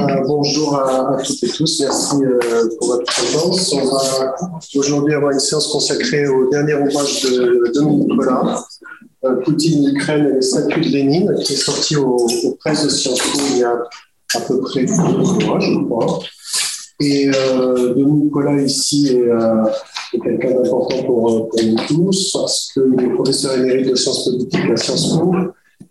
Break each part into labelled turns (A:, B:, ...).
A: Euh, bonjour à, toutes et tous, merci euh, pour votre présence. On va aujourd'hui avoir une séance consacrée au dernier ouvrage de Dominique Nicolas, euh, Poutine, l'Ukraine et les statuts de Lénine, qui est sorti au, au presse de Sciences Po il y a à peu près deux mois, je crois. Et Dominique Nicolas ici est, quelqu'un d'important pour, pour, nous tous, parce qu'il est professeur émérite de sciences politiques à Sciences Po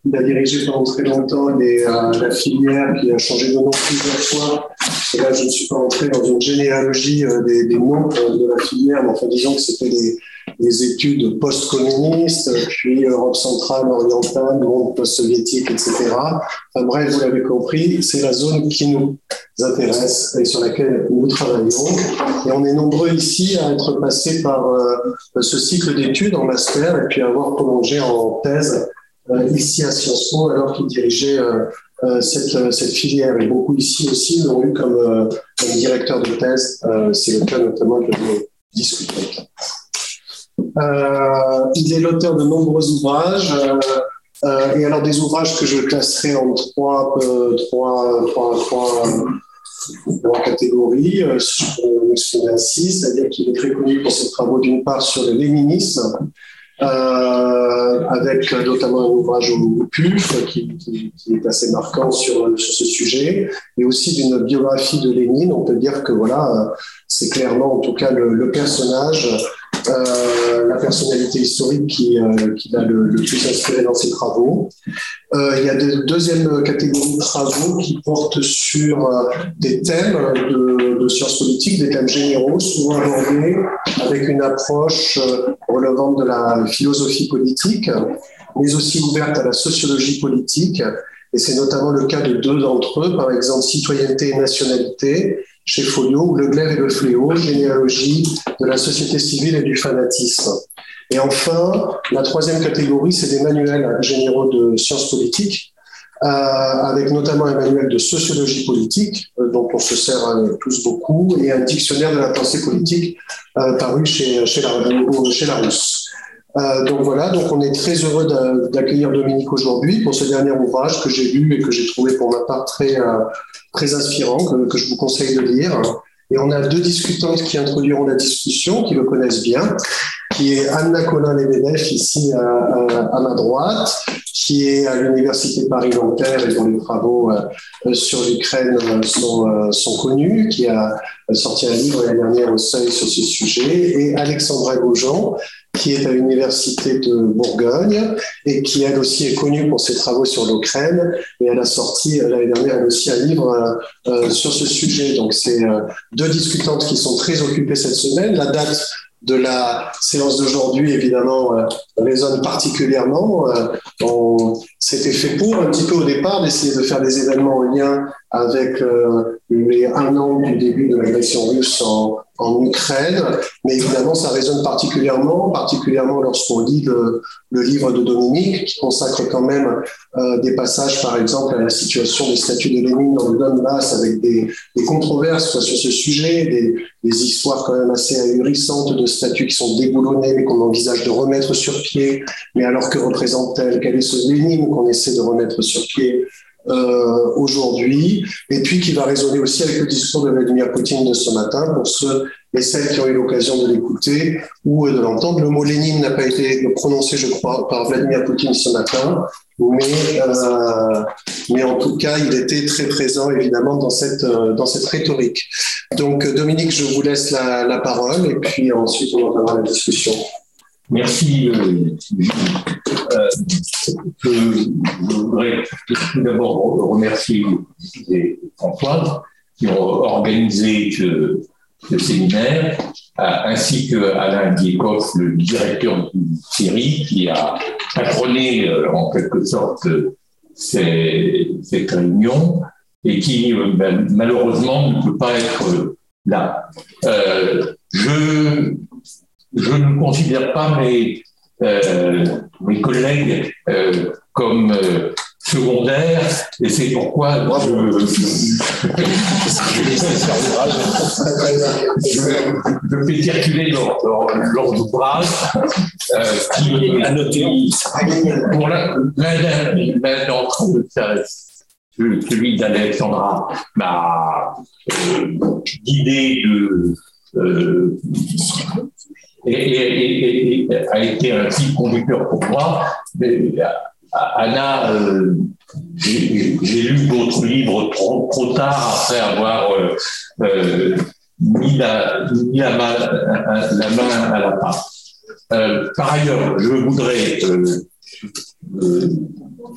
A: il a dirigé pendant très longtemps euh, la filière qui a changé de nom plusieurs fois. Et là, je ne suis pas entré dans une généalogie euh, des, noms euh, de la filière, mais enfin, disons que c'était des, des, études post-communistes, puis Europe centrale, orientale, monde post-soviétique, etc. Enfin, bref, vous l'avez compris, c'est la zone qui nous intéresse et sur laquelle nous travaillons. Et on est nombreux ici à être passés par ce cycle d'études en master et puis avoir prolongé en thèse ici à Sciences Po alors qu'il dirigeait euh, euh, cette, filière. Et beaucoup ici aussi l'ont eu comme, directeur de thèse. C'est le cas notamment de discuter. Euh, il est l'auteur de nombreux ouvrages. Euh, et alors des ouvrages que je classerai en trois, euh, catégories, si je ainsi, c'est-à-dire qu'il est très connu pour ses travaux d'une part sur le léninisme, euh, avec notamment un ouvrage au PUF qui, qui, qui, est assez marquant sur, sur ce sujet, et aussi d'une biographie de Lénine. On peut dire que voilà, c'est clairement en tout cas le, le personnage euh, la personnalité historique qui, euh, qui l'a le, plus inspiré dans ses travaux. Euh, il y a de deuxième catégorie de travaux qui portent sur euh, des thèmes de, de, sciences politiques, des thèmes généraux, souvent abordés avec une approche relevant de la philosophie politique, mais aussi ouverte à la sociologie politique. Et c'est notamment le cas de deux d'entre eux, par exemple citoyenneté et nationalité, chez Folio, Le glaive et le fléau, généalogie de la société civile et du fanatisme. Et enfin, la troisième catégorie, c'est des manuels généraux de sciences politiques, euh, avec notamment un manuel de sociologie politique, euh, dont on se sert euh, tous beaucoup, et un dictionnaire de la pensée politique euh, paru chez, chez, la, chez Larousse. Euh, donc voilà, donc on est très heureux d'accueillir Dominique aujourd'hui pour ce dernier ouvrage que j'ai lu et que j'ai trouvé pour ma part très, euh, très inspirant, que, je vous conseille de lire. Et on a deux discutantes qui introduiront la discussion, qui le connaissent bien, qui est Anna Colin-Lebedeff, ici à, ma droite, qui est à l'Université Paris-Nanterre et dont les travaux euh, sur l'Ukraine sont, sont connus, qui a sorti un livre l'année dernière au Seuil sur ce sujet, et Alexandra Gaujean, qui est à l'Université de Bourgogne et qui, elle aussi, est connue pour ses travaux sur l'Ukraine. Et elle a sorti l'année dernière, elle aussi, un livre euh, euh, sur ce sujet. Donc, c'est euh, deux discutantes qui sont très occupées cette semaine. La date de la séance d'aujourd'hui, évidemment, euh, résonne particulièrement. Euh, on s'était fait pour, un petit peu au départ, d'essayer de faire des événements en lien avec euh, les un an du début de l'agression russe en, en, Ukraine. Mais évidemment, ça résonne particulièrement, particulièrement lorsqu'on lit le, livre de Dominique, qui consacre quand même euh, des passages, par exemple, à la situation des statues de Lénine dans le Donbass, avec des, des controverses sur ce sujet, des, des, histoires quand même assez ahurissantes de statues qui sont déboulonnées, mais qu'on envisage de remettre sur pied. Mais alors que représente-t-elle? Quel est ce Lénine qu'on essaie de remettre sur pied? Euh, aujourd'hui, et puis qui va résonner aussi avec le discours de Vladimir Poutine de ce matin pour ceux et celles qui ont eu l'occasion de l'écouter ou de l'entendre. Le mot Lénine n'a pas été prononcé, je crois, par Vladimir Poutine ce matin, mais, euh, mais en tout cas, il était très présent, évidemment, dans cette, euh, dans cette rhétorique. Donc, Dominique, je vous laisse la, la parole, et puis ensuite, on entendra la discussion.
B: Merci. Euh, je voudrais tout d'abord remercier Françoise qui ont organisé ce, séminaire, ainsi que Alain Diekov, le directeur du série, qui a patronné en quelque sorte ces, cette réunion et qui ben, malheureusement ne peut pas être là. Euh, je ne considère pas mes, euh, mes collègues euh, comme euh, secondaires et c'est pourquoi je, je, je, fais circuler leur, leur, leur ouvrage euh, qui est annoté. Pour l'un d'entre eux celui d'Alexandra, m'a guidé de et, a été un fil conducteur pour moi. Anna, j'ai lu d'autres livres trop, tard après avoir mis, la, mis la, main, à la pâte. Euh, par ailleurs, je voudrais euh, euh,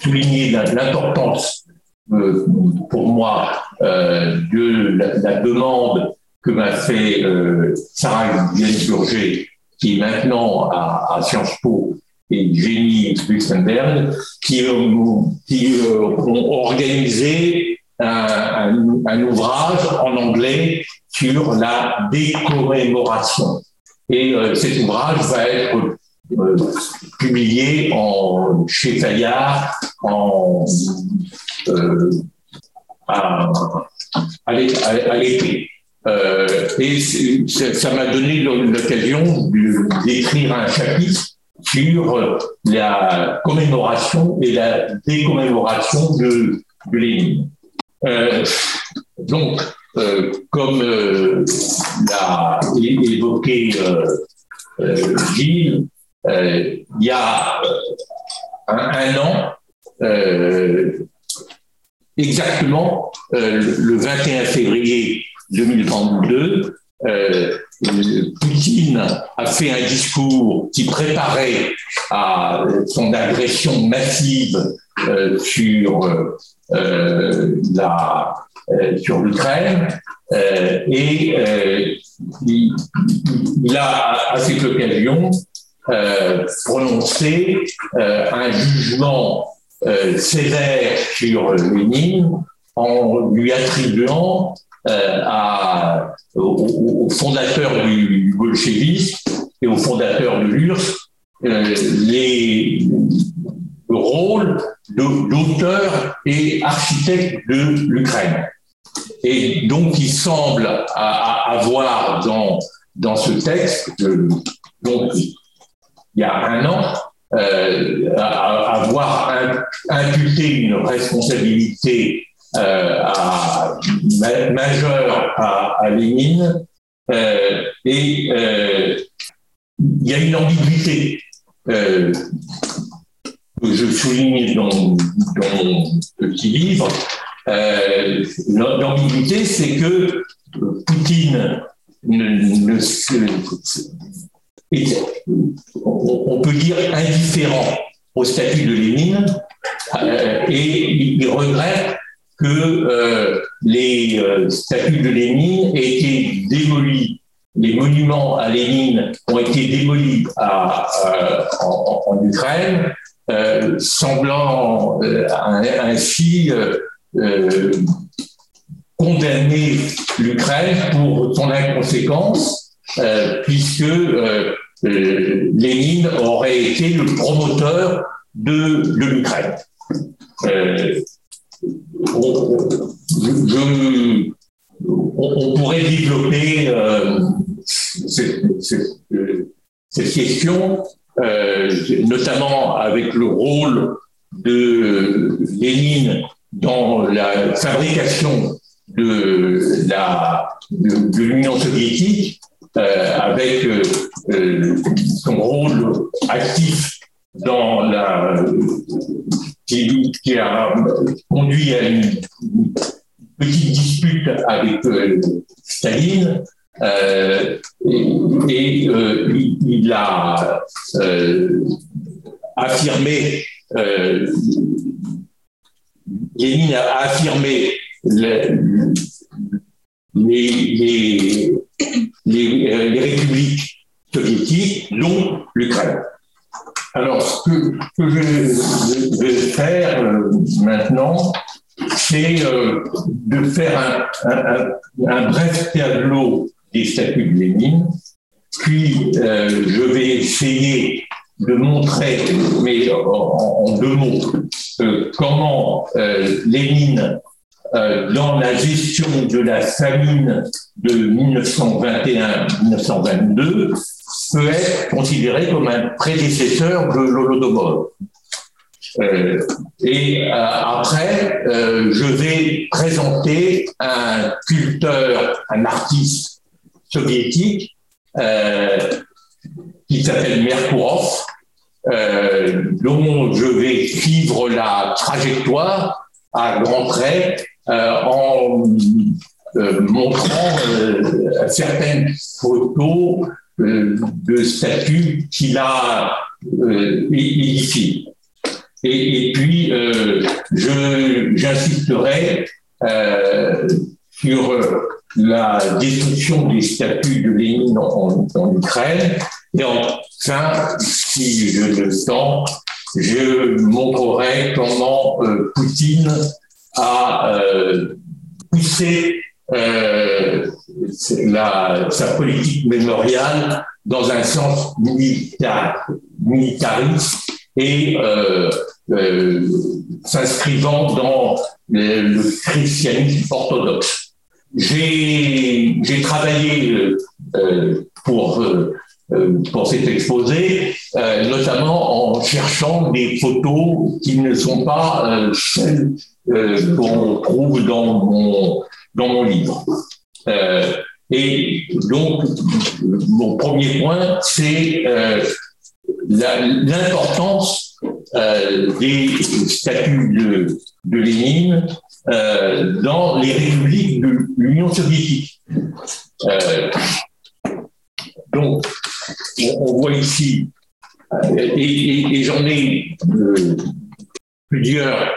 B: souligner l'importance pour moi de la, demande que m'a fait Sarah Gainsbourger, qui est maintenant à, Sciences Po, et Jenny Luxemberg, qui, qui ont organisé un, ouvrage en anglais sur la décommémoration. Et euh, cet ouvrage va être euh, publié chez Fayard euh, à l'été. Et ça m'a donné l'occasion d'écrire un chapitre sur la commémoration et la décommémoration de, de Lénine. donc, euh, comme euh, l'a évoqué euh, Gilles, il y a un, an, exactement le 21 février 2022, Poutine a fait un discours qui préparait à son agression massive sur la euh, sur l'Ukraine. Euh, et euh, il, a, à cette occasion, prononcé un jugement sévère sur Lénine en lui attribuant à, au, fondateur du bolchevisme et au fondateur de l'URSS les, le rôle d'auteur et architecte de l'Ukraine. Et donc, il semble avoir dans, dans ce texte, donc il y a un an, euh, avoir imputé une responsabilité euh, majeure à, Lénine. Euh, et il y a une ambiguïté que je souligne dans, dans mon petit livre, euh, L'ambiguïté, c'est que Poutine ne, on peut dire indifférent au statut de Lénine euh, et il regrette que euh, les euh, statuts de Lénine aient été démolis. Les monuments à Lénine ont été démolis à, en, Ukraine, semblant ainsi euh, condamner l'Ukraine pour son inconséquence, euh, puisque euh, Lénine aurait été le promoteur de, l'Ukraine. On, pourrait développer cette, question, notamment avec le rôle de Lénine dans la fabrication de l'Union soviétique euh, avec euh, euh, son rôle actif dans la qui, a conduit à une petite dispute avec Staline et, et il, il, a affirmé Lénine a affirmé les, les, les, républiques soviétiques, dont l'Ukraine. Alors, ce que, je vais faire euh, maintenant, c'est euh, de faire un, bref tableau des statuts de Lénine, puis euh, je vais essayer de montrer, mais en, deux mots, comment Lénine, dans la gestion de la famine de 1921-1922, peut être considéré comme un prédécesseur de l'Holodomor. et après, je vais présenter un sculpteur, un artiste soviétique qui s'appelle Merkourov, dont je vais suivre la trajectoire à grands traits en montrant certaines photos de statut qu'il a euh, édifié. Et, et, puis, euh, j'insisterai euh, sur la destruction des statuts de Lénine en, en, Ukraine. Et enfin, si je le temps, je montrerai comment euh, Poutine a euh, poussé euh, la, sa politique mémoriale dans un sens militar, militariste et euh, euh, s'inscrivant dans le, christianisme orthodoxe. J'ai travaillé euh, pour, euh, pour cet exposé, euh, notamment en cherchant des photos qui ne sont pas celles qu'on trouve dans mon, dans mon livre. Euh, et donc, mon premier point, c'est euh, l'importance euh, des statuts de, de Lénine dans les républiques de l'Union soviétique. Donc, on, voit ici, et, j'en ai plusieurs,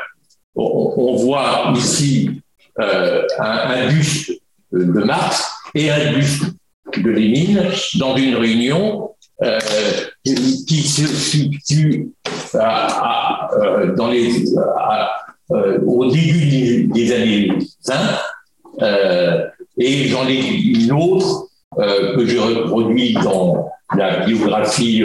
B: on, voit ici un, un buste de Marx et un buste de Lénine dans une réunion euh, qui se situe euh, euh, au début des, années 20. Euh, et j'en ai une autre euh, que je reproduis dans la biographie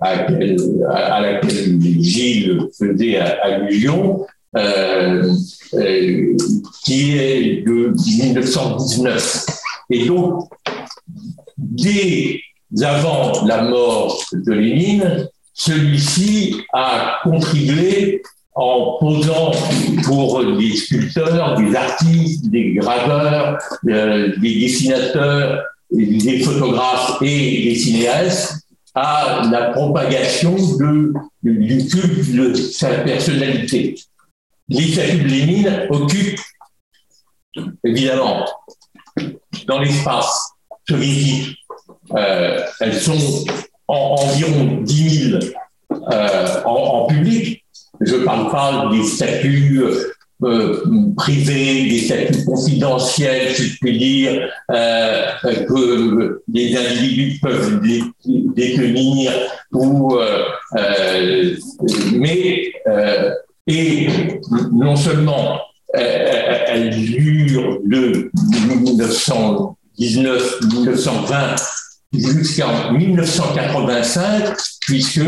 B: à, laquelle Gilles faisait allusion, euh, euh, qui est de 1919. Et donc, dès avant la mort de Lénine, celui-ci a contribué en posant pour des sculpteurs, des artistes, des graveurs, euh, des dessinateurs, des photographes et des cinéastes à la propagation de, du culte de sa personnalité les statues de Lénine occupent, évidemment, dans l'espace soviétique, euh, elles sont en, environ 10 000 euh, en, public. Je ne parle pas des statues euh, privées, des statues confidentielles, si je puis dire, que les individus peuvent détenir, mais et non seulement elle dure de 1919-1920 jusqu'en 1985, puisque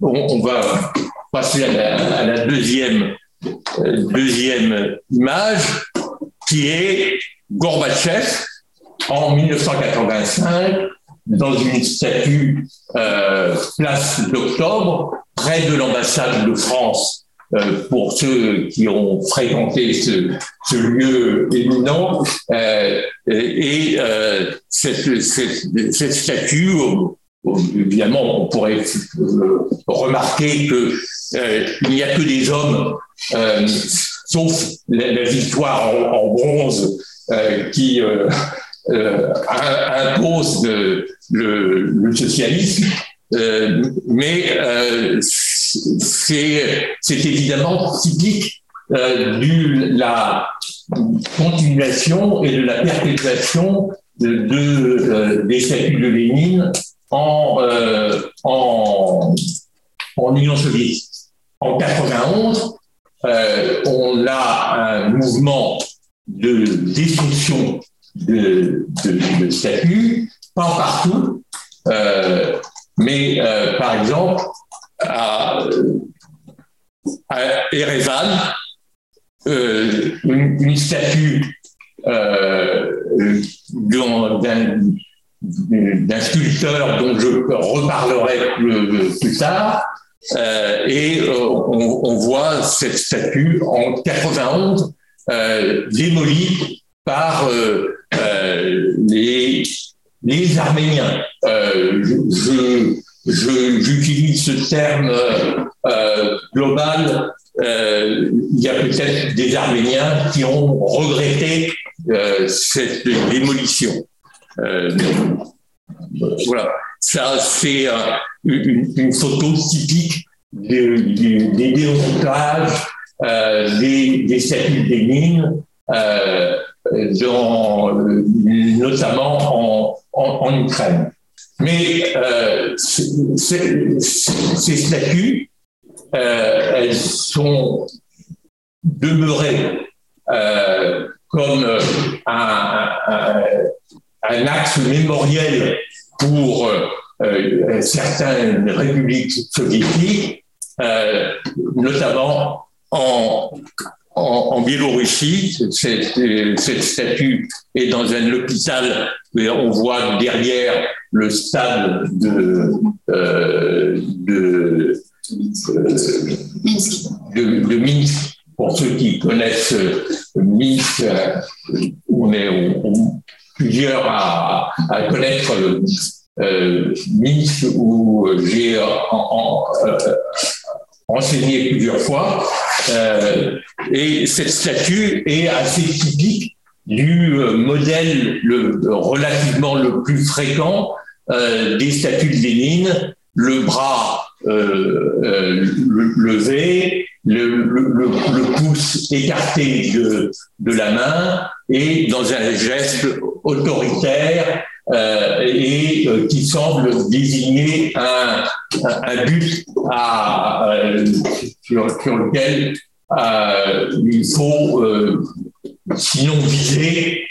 B: on, va passer à la, deuxième, euh, deuxième image, qui est Gorbatchev en 1985 dans une statue euh, place d'octobre près de l'ambassade de France euh, pour ceux qui ont fréquenté ce, lieu éminent. Euh, et euh, cette, cette, cette, statue, évidemment, on pourrait remarquer que il n'y a que des hommes, sauf la, victoire en, bronze qui impose le, socialisme. mais c'est évidemment typique euh, de la continuation et de la perpétuation euh, des statuts de Lénine en, euh, en, Union soviétique. En 91, euh, on a un mouvement de destruction de, de, de statuts, pas partout, mais par exemple à, à Erevan euh, une, statue euh, d'un sculpteur dont je reparlerai plus, tard, et on, voit cette statue en 91 démolie par les, les Arméniens. je, j'utilise ce terme euh, global. Euh, il y a peut-être des Arméniens qui ont regretté euh, cette démolition. voilà, ça c'est une, photo typique des, démontages des, des statues des mines, notamment en, en, en Ukraine. Mais euh, ces statues, euh, elles sont demeurées euh, comme un, axe mémoriel pour certaines républiques soviétiques, notamment en, en, Biélorussie. Cette, cette, statue est dans un hôpital, mais on voit derrière le stade de, euh, de, de, Minsk. Pour ceux qui connaissent Minsk, on est plusieurs à, à connaître euh, Minsk où j'ai en, euh, enseigné plusieurs fois. Euh, et cette statue est assez typique du euh, modèle le, relativement le plus fréquent euh, des statues de Lénine, le bras levé, le, le, pouce écarté de, de, la main et dans un geste autoritaire euh, et euh, qui semble désigner un, un, but à, euh, sur, sur, lequel il faut sinon viser,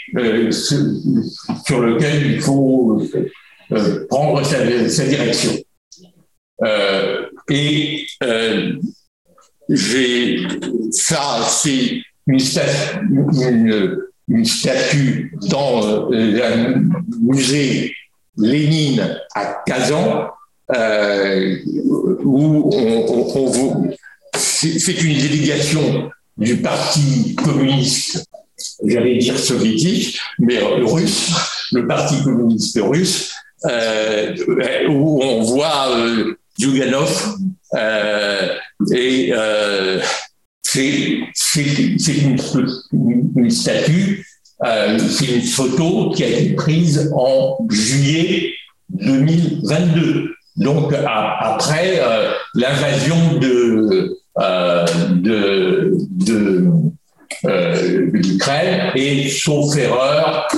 B: sur lequel il faut prendre sa, sa direction. Et j'ai ça, c'est une, statue dans euh, un musée Lénine à Kazan, euh, où on, c'est une délégation du Parti communiste, j'allais dire soviétique, mais russe, le Parti communiste russe, euh, où on voit euh, et c'est une, statue, euh, c'est une photo qui a été prise en juillet 2022. Donc après euh, l'invasion de, euh, l'Ukraine et sauf erreur,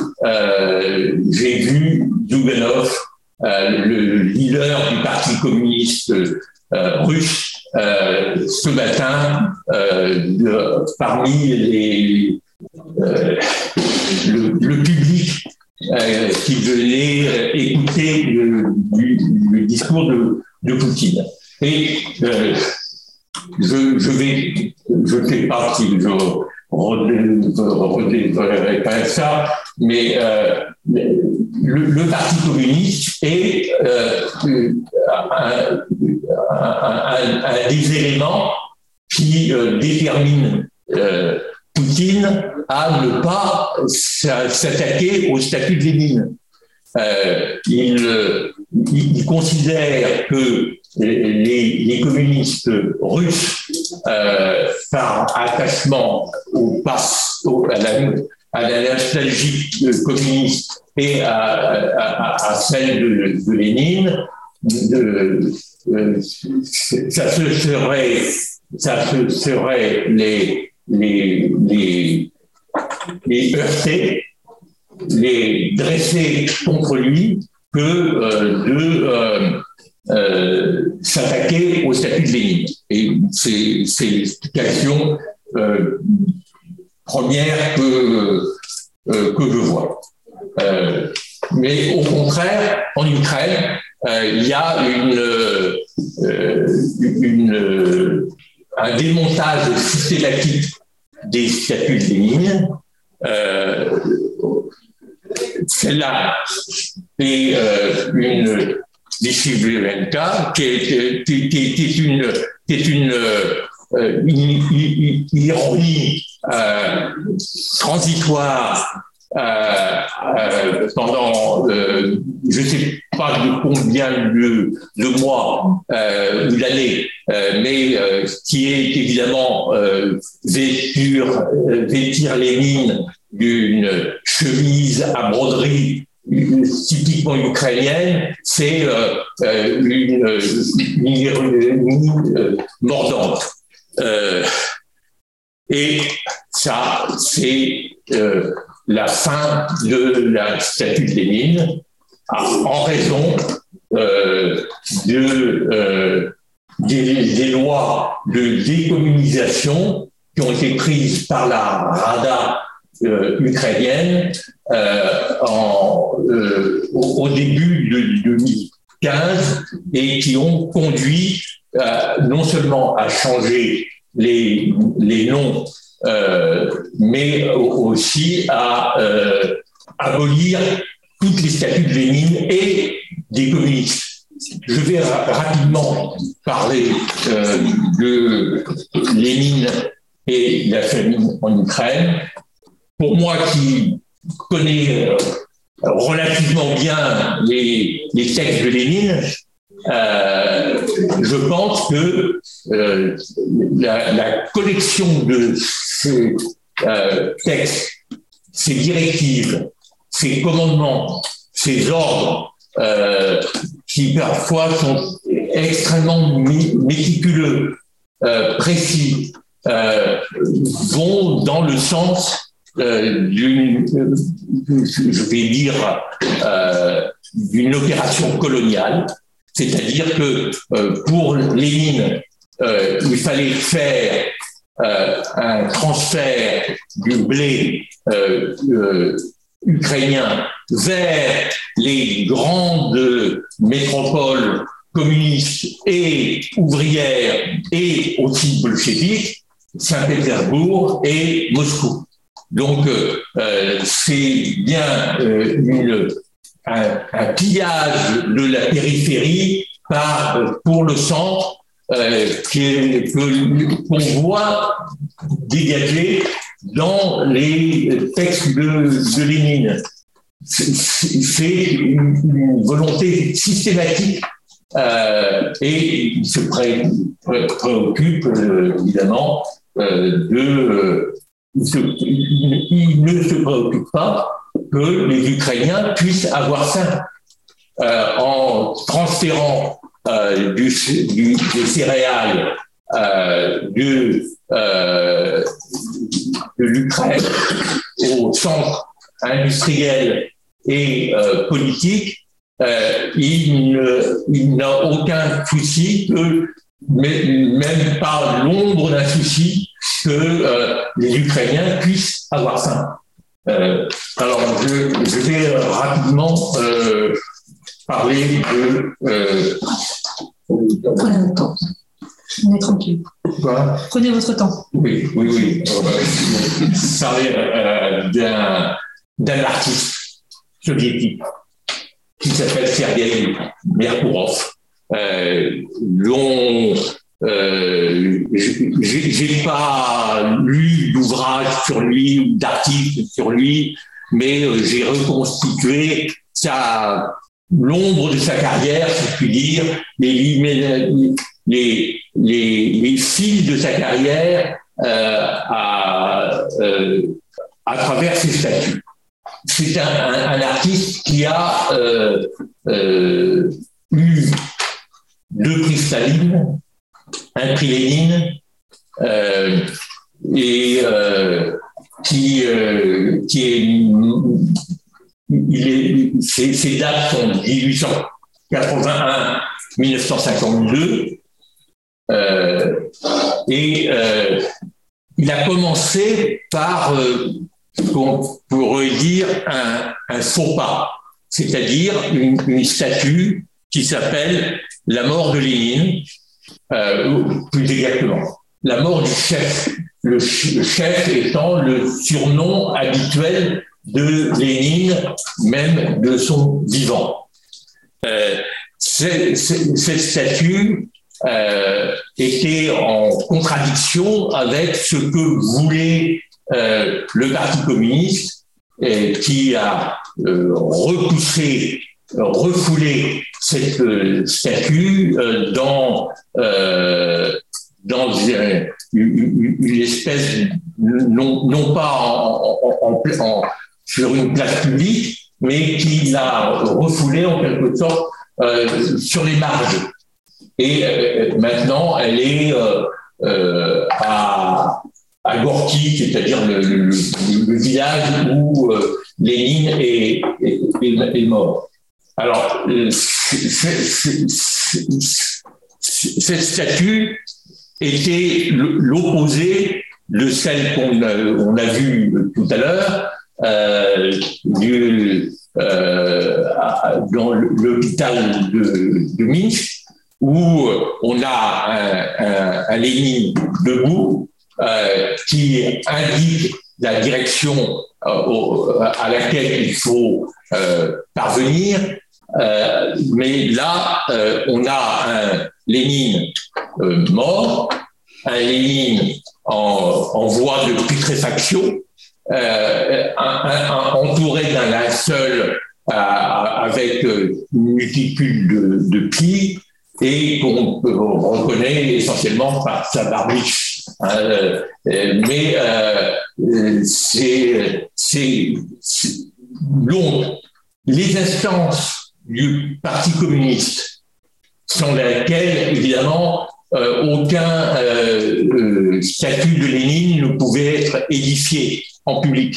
B: j'ai vu Zouganov, le leader du Parti communiste russe, euh, ce matin euh, parmi euh, le, public qui venait écouter le, discours de, Poutine. Et je, je, vais, je fais partie, je redévelopperai pas ça, mais le, Parti communiste est euh, un, des éléments qui euh, déterminent euh, Poutine à ne pas s'attaquer au statut de Lénine. Il, considère que les, communistes russes, par attachement au, au à la nostalgie communiste et à, celle de, Lénine, de, ça se serait, ça se serait les, les, les, les heurter, les dresser contre lui que euh, de euh, s'attaquer au statut de Lénine. Et c'est l'explication euh, première que, euh, que je vois. Mais au contraire, en Ukraine, il y a un démontage systématique des statuts de Lénine. Celle-là est une Vishivlenka, qui est, qui, qui, qui est une, euh, une, ironie euh, transitoire euh, pendant je ne sais pas de combien de, mois ou d'années, mais qui est évidemment vêtir, vêtir les mines d'une chemise à broderie typiquement ukrainienne, c'est euh, euh, une, une, mordante. Euh, et ça, c'est la fin de la statue de Lénine en raison de, des, lois de décommunisation qui ont été prises par la Rada ukrainienne euh, en, euh, au, début de 2015 et qui ont conduit euh, non seulement à changer les, les noms, mais aussi à abolir toutes les statuts de Lénine et des communistes. Je vais rapidement parler de Lénine et la famine en Ukraine. Pour moi qui connaît euh, relativement bien les, textes de Lénine, euh, je pense que euh, la, collection de ces textes, ces directives, ces commandements, ces ordres, qui parfois sont extrêmement méticuleux, précis, vont dans le sens euh, d'une, je vais dire, euh, opération coloniale, c'est-à-dire que euh, pour Lénine, il fallait faire un transfert du blé ukrainien vers les grandes métropoles communistes et ouvrières et aussi bolcheviques, Saint-Pétersbourg et Moscou. Donc, euh, euh, c'est bien euh, un, pillage de la périphérie par, pour le centre qu'on voit dégager dans les textes de, de Lénine. C'est une, volonté systématique et il se pré, pré, préoccupe évidemment euh, il ne se préoccupe pas que les Ukrainiens puissent avoir ça. Euh, en transférant euh, du, des céréales euh, de, l'Ukraine au centre industriel et politique, il n'a aucun souci que, même pas l'ombre d'un souci, que euh, les Ukrainiens puissent avoir faim. Euh, alors, je, vais rapidement euh, parler de.
C: Prenez votre temps. On est tranquille. Quoi? Prenez votre temps.
B: Oui, oui, oui. parler d'un artiste soviétique qui s'appelle Sergei Merkourov, dont euh, j'ai pas lu d'ouvrage sur lui ou d'articles sur lui, mais euh, j'ai reconstitué sa l'ombre de sa carrière, si je puis dire, les, fils de sa carrière euh, à, euh, travers ses statuts. C'est un, artiste qui a euh, euh, eu deux prix Staline, un prix Lénine euh, et euh, qui, euh, qui est, il ces, dates sont 1881 1952 et il a commencé par on pourrait dire un, faux pas, c'est-à-dire une statue qui s'appelle La mort de Lénine, euh, plus exactement, la mort du chef, le, chef étant le surnom habituel de Lénine, même de son vivant. Euh, cette statue euh, était en contradiction avec ce que voulait le Parti communiste, qui a repoussé, refoulé cette euh, statue euh, dans dans une, espèce non, non pas sur une place publique, mais qui l'a refoulé en quelque sorte euh, sur les marges. Et euh, maintenant, elle est euh, euh, à, à Gorky, c'est-à-dire le, village où euh, Lénine est, est, est, mort. Alors, cette statue était l'opposé de celle qu'on a, vue tout à l'heure, euh, euh, dans l'hôpital de, Minsk, où on a un, un, debout euh, qui indique la direction à laquelle il faut parvenir. Euh, mais là, on a un Lénine mort, un Lénine en, voie de putréfaction, euh, entouré d'un linceul euh, avec une multitude de, de et qu'on reconnaît essentiellement par sa barbiche. Hein, mais euh, c'est donc les instances du Parti communiste sans lesquelles, évidemment, euh, aucun euh, statut de Lénine ne pouvait être édifié en public.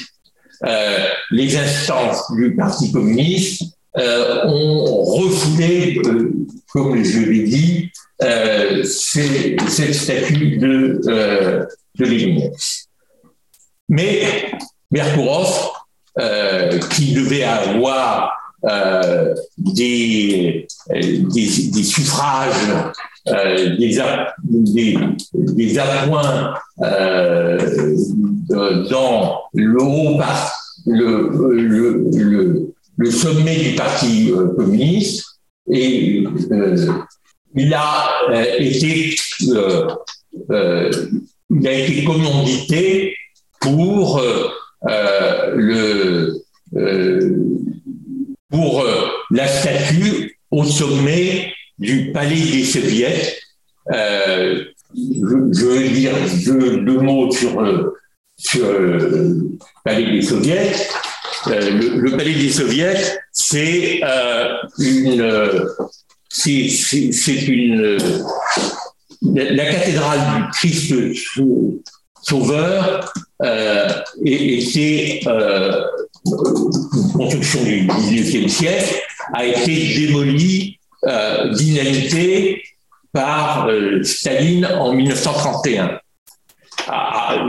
B: Euh, les instances du Parti communiste euh, ont refoulé, euh, comme je l'ai dit, euh, cette statut de, euh, de Lénine. Mais Merkourov, euh, qui devait avoir des, des, des, suffrages, des, des, des appoints dans le haut le, le, sommet du Parti euh, communiste. Et euh, il a euh, été euh, euh, il a été commandité pour le pour la statue au sommet du palais des soviets je, je, veux dire deux, mots sur le palais des soviets. Euh, le, palais des soviets, c'est euh, une, c'est une la, la, cathédrale du Christ Sauveur euh, était euh, construction du XIXe siècle, a été démolie euh, par euh, Staline en 1931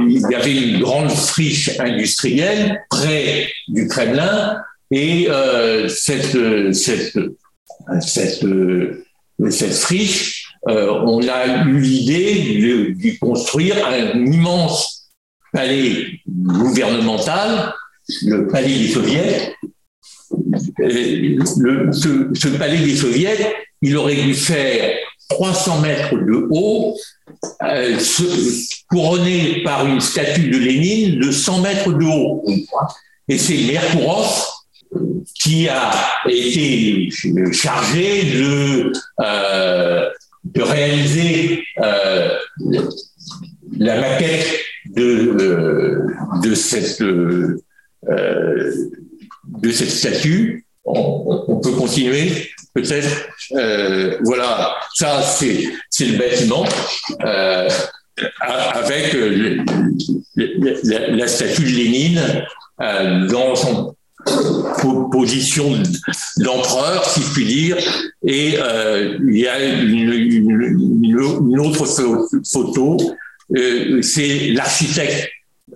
B: il y avait une grande friche industrielle près du Kremlin et euh, cette, cette, cette, cette friche, euh, on a eu l'idée de, construire un immense palais gouvernemental, le palais des soviets. Le, ce, palais des soviets, il aurait dû faire 300 mètres de haut, euh, couronné par une statue de Lénine de 100 mètres de haut. Et c'est Merkourov qui a été chargé de, euh, réaliser euh, la maquette de, euh, de, cette, euh, de cette statue. On, peut continuer peut-être. Euh, voilà, ça c'est le bâtiment euh, avec la, statue de Lénine euh, dans son position d'empereur, si je puis dire, et euh, il y a une, autre photo, euh, c'est l'architecte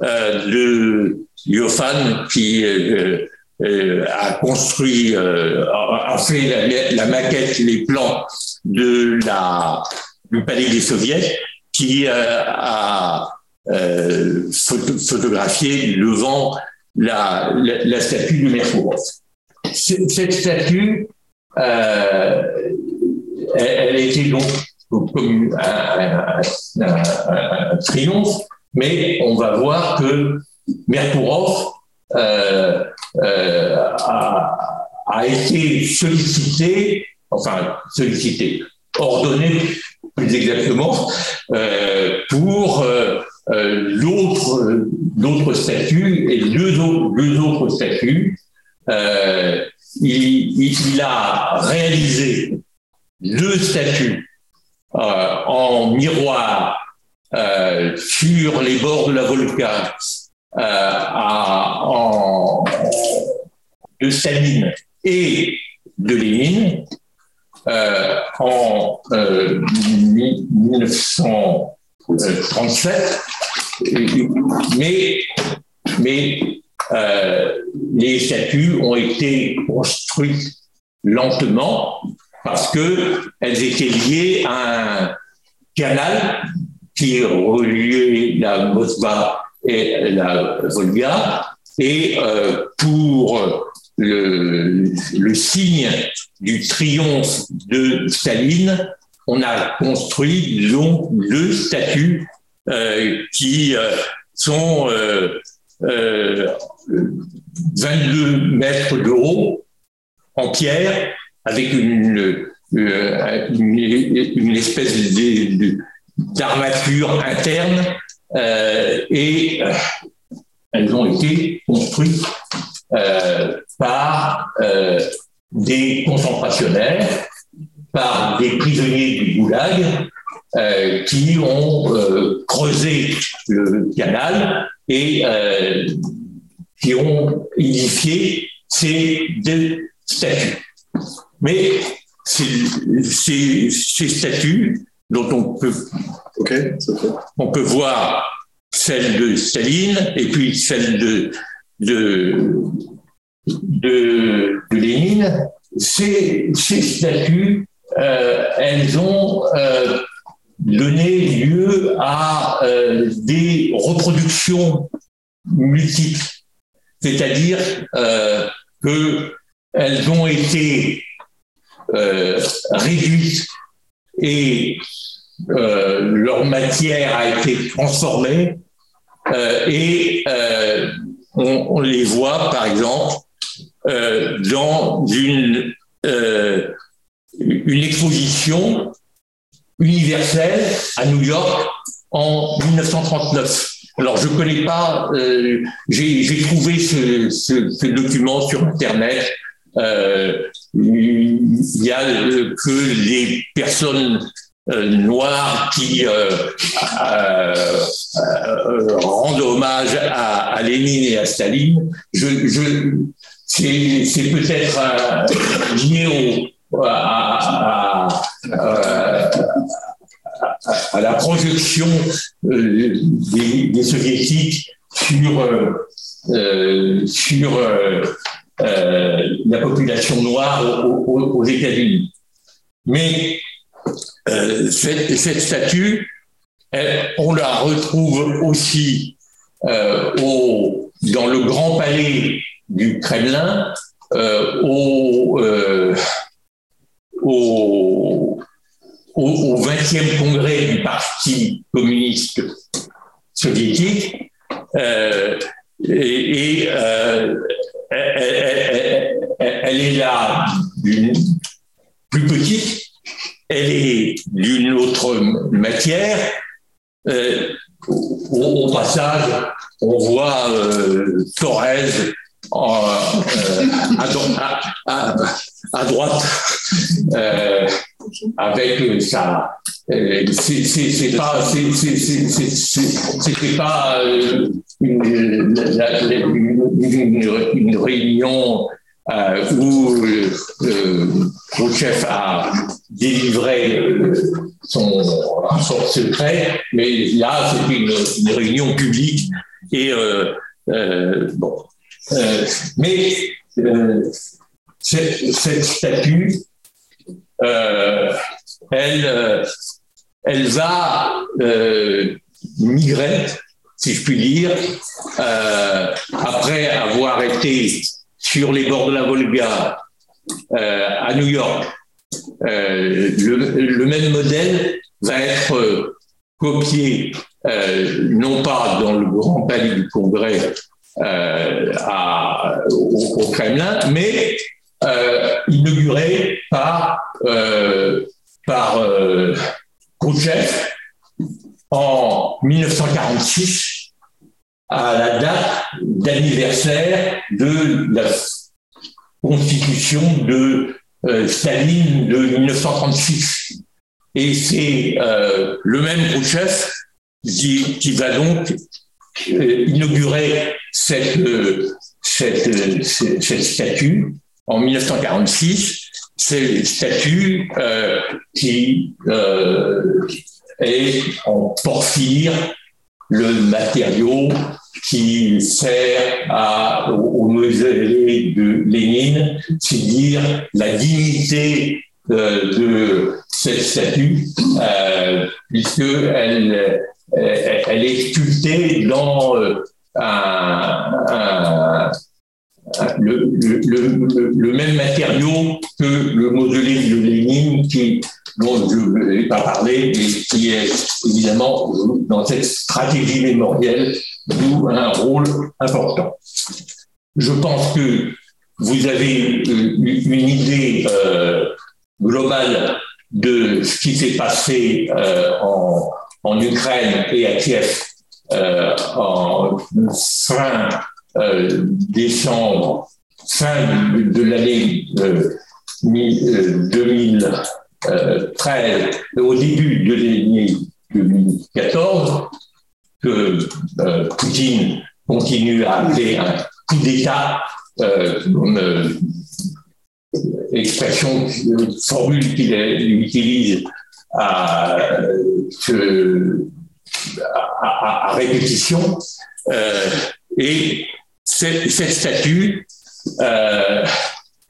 B: euh, de Yoffan qui euh, a construit, euh, a fait la, maquette, les plans de la, du palais des soviets, qui euh, a euh, photo, photographié devant la, la, statue de Merkourov. Cette statue, elle, était donc comme un, triomphe, mais on va voir que Merkourov a, a, été sollicité, enfin sollicité, ordonné plus exactement, euh, pour euh, euh, l'autre, statut et deux autres, deux autres statuts. Il, il, a réalisé deux statuts en miroir sur les bords de la Volga à, en, de Staline et de Lénine euh, en 1937, euh, mais, mais euh, les statues ont été construites lentement parce qu'elles étaient liées à un canal qui reliait la Moskva et la Volga. Et pour le, signe du triomphe de Staline, on a construit donc deux statues euh, qui euh, sont 22 euh, mètres de haut en pierre avec une, espèce d'armature interne et elles ont été construites par des concentrationnaires par des prisonniers du goulag euh, qui ont euh, creusé le canal et euh, qui ont édifié ces deux statues. Mais ces, statues dont on peut, on peut voir celle de Staline et puis celle de, de de, Lénine, ces, statues, euh, elles ont euh, donné lieu à euh, des reproductions multiples, c'est-à-dire qu'elles ont été réduites et leur matière a été transformée et on, les voit par exemple euh, dans une, euh, une exposition universelle à New York en 1939. Alors, je ne connais pas, euh, j'ai trouvé ce, document sur Internet. Euh, il y a que les personnes noires qui rendent hommage à, Lénine et à Staline. C'est peut-être euh, lié à, la projection euh, des, soviétiques sur, euh, sur la population noire aux, États-Unis. Mais cette, cette, statue, on la retrouve aussi au, dans le Grand Palais du Kremlin euh, au, euh, au, au, 20e congrès du Parti communiste soviétique euh, et, elle, est là plus petite, elle est d'une autre matière. Au, au, passage, on voit Thorez euh, à, droite euh, avec. Euh, c'est pas, c'était pas une, réunion où le chef a délivré son, son secret, mais là, c'était une, une, réunion publique et bon, euh, mais euh, cette, statue, euh, elle, elle va migrer, si je puis dire, après avoir été sur les bords de la Volga à New York le, même modèle va être copié non pas dans le grand palais du Congrès au, Kremlin, mais inauguré par, par Khrouchtchev en 1946 à la date d'anniversaire de la constitution de euh, Staline de 1936. Et c'est euh, le même Khrouchtchev qui, va donc euh, inaugurer cette, cette, cette, statue en 1946. C'est statue qui est en porphyre le matériau qui sert au mausolée de Lénine, c'est dire la dignité euh, de cette statue, euh, puisqu'elle elle est sculptée dans euh, le, même matériau que le mausolée de Lénine dont je n'ai pas parlé, mais qui est évidemment dans cette stratégie mémorielle joue un rôle important. Je pense que vous avez euh, une idée euh, globale de ce qui s'est passé euh, en, Ukraine et à Kiev en fin décembre, fin de, l'année 2000. 13, euh, au début de l'année 2014, que euh, Poutine continue à appeler un coup d'État, euh, une expression, formule qu'il utilise à, répétition. et cette, statue,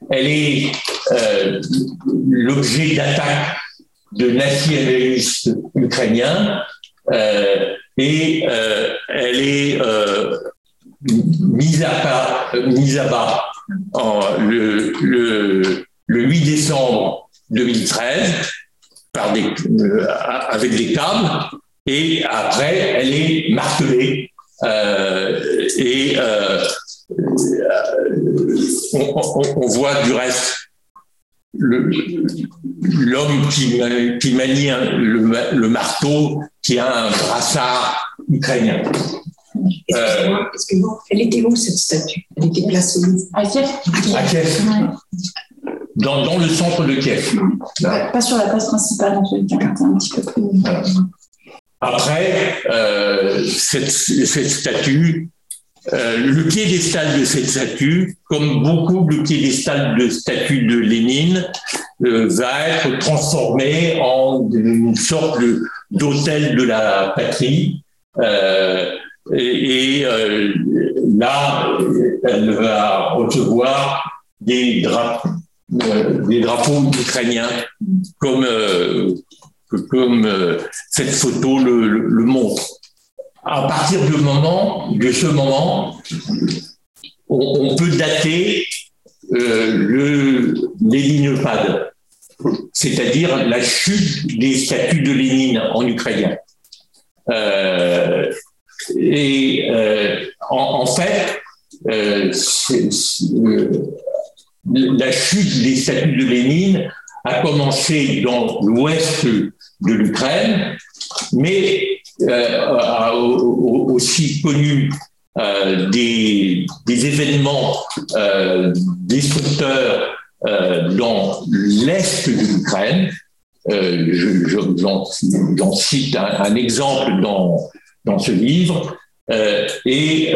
B: elle est euh, l'objet d'attaques de nationalistes ukrainiens euh, et euh, elle est mise, à mise à bas en, le, le, le 8 décembre 2013 par des, avec des câbles. Et après elle est martelée. Et on, voit du reste l'homme qui, qui, manie le, marteau, qui a un brassard ukrainien.
D: Euh, elle était où cette statue? Elle était placée
C: À Kiev.
B: À Kiev. Dans, dans, le centre de Kiev.
C: Pas, sur la place principale, en fait, un petit peu plus.
B: Après, euh, cette, cette, statue euh, le piédestal de cette statue, comme beaucoup le piédestal de statue de Lénine, euh, va être transformé en une sorte d'hôtel de la patrie. Euh, et, là, elle va recevoir des drapeaux, ukrainiens, comme cette photo le montre à partir de ce moment, on, peut dater euh, le c'est-à-dire la chute des statues de Lénine en ukrainien. Euh, et euh, en, fait, la chute des statues de Lénine a commencé dans l'ouest de l'Ukraine, mais euh, aussi connu euh, des, événements euh, destructeurs dans l'est de l'Ukraine. J'en cite un, exemple dans, dans ce livre. et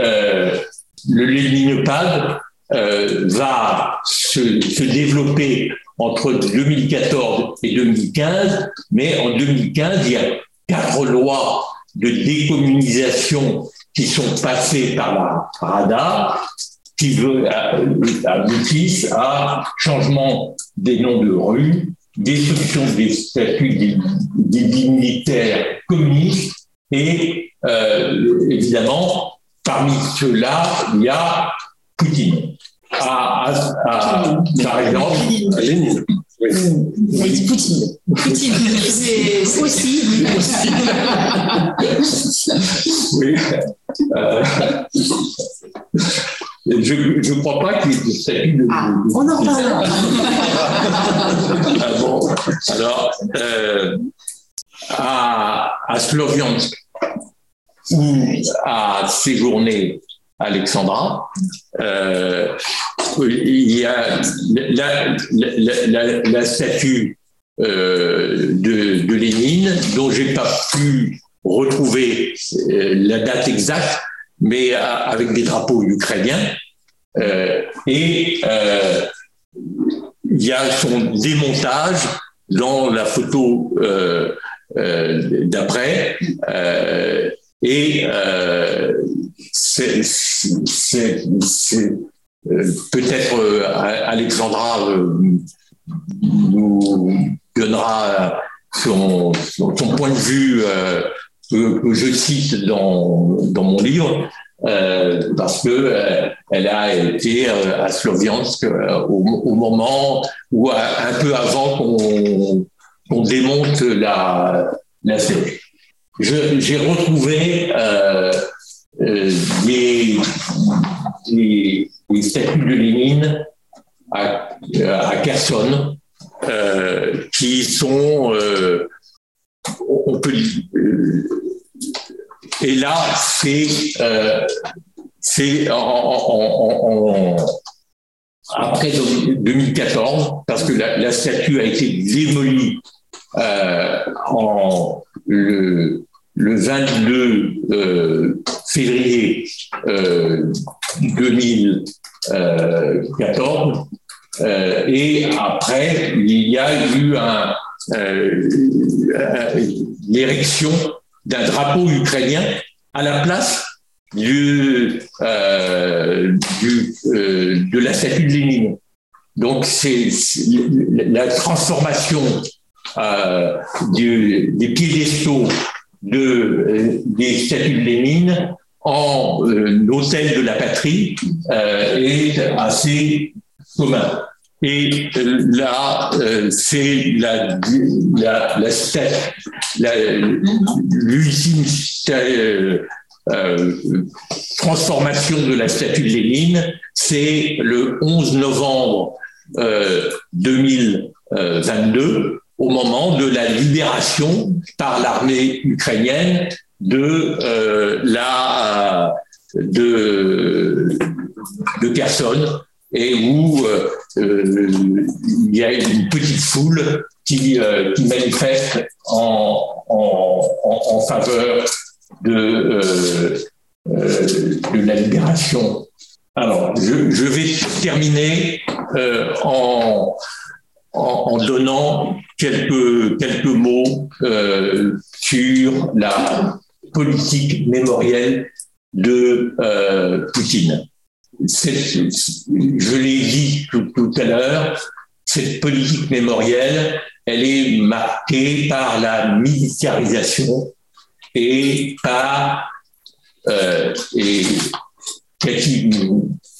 B: le léninopade va se, se, développer entre 2014 et 2015, mais en 2015, il y a quatre lois de décommunisation qui sont passées par la RADA, qui veut, euh, aboutissent à changement des noms de rues, destruction des statuts des, dignitaires communistes et euh, évidemment, parmi ceux-là, il y a Poutine. Par exemple.
C: Vous avez dit Poutine.
D: Poutine, c'est
C: Aussi.
B: Oui. Euh, je ne crois pas qu'il s'agit de.
C: Ah, on en parlera.
B: Ah bon, alors, euh, à, à Sloviansk, où a séjourné Alexandra, euh, il y a la, statue euh, de, de Lénine, dont j'ai pas pu retrouver euh, la date exacte, mais avec des drapeaux ukrainiens. Et il y a son démontage dans la photo d'après. Et euh, c'est euh, peut-être euh, Alexandra euh, nous donnera son, son, point de vue que, que je cite dans, dans mon livre. euh, parce que elle a été euh, à Sloviansk au, au moment ou un peu avant qu'on qu'on démonte la, la série. J'ai retrouvé euh, euh, statues de Lénine à, à euh, qui sont, euh, on peut, euh, et là c'est c'est en, après 2014 parce que la, statue a été démolie en le, le 22 euh, février euh, 2014 euh, et après il y a eu euh, euh, l'érection d'un drapeau ukrainien à la place du, euh, euh, de la statue de Lénine. Donc c'est la transformation euh, des piédestaux de, euh, des statues de Lénine en euh, hôtel de la patrie euh, est assez commun. Et euh, là, euh, c'est la, la, l'ultime euh, euh, transformation de la statue de Lénine, c'est le 11 novembre euh, 2022, au moment de la libération par l'armée ukrainienne de euh, la de de Kherson et où euh, euh, il y a une petite foule qui, euh, qui manifeste en, en, en, faveur de, euh, euh, de la libération. Alors, je, je vais terminer en, en, donnant quelques, quelques mots euh, sur la politique mémorielle de euh, Poutine. Je l'ai dit tout, à l'heure, cette politique mémorielle, elle est marquée par la militarisation et par, euh, et Cathy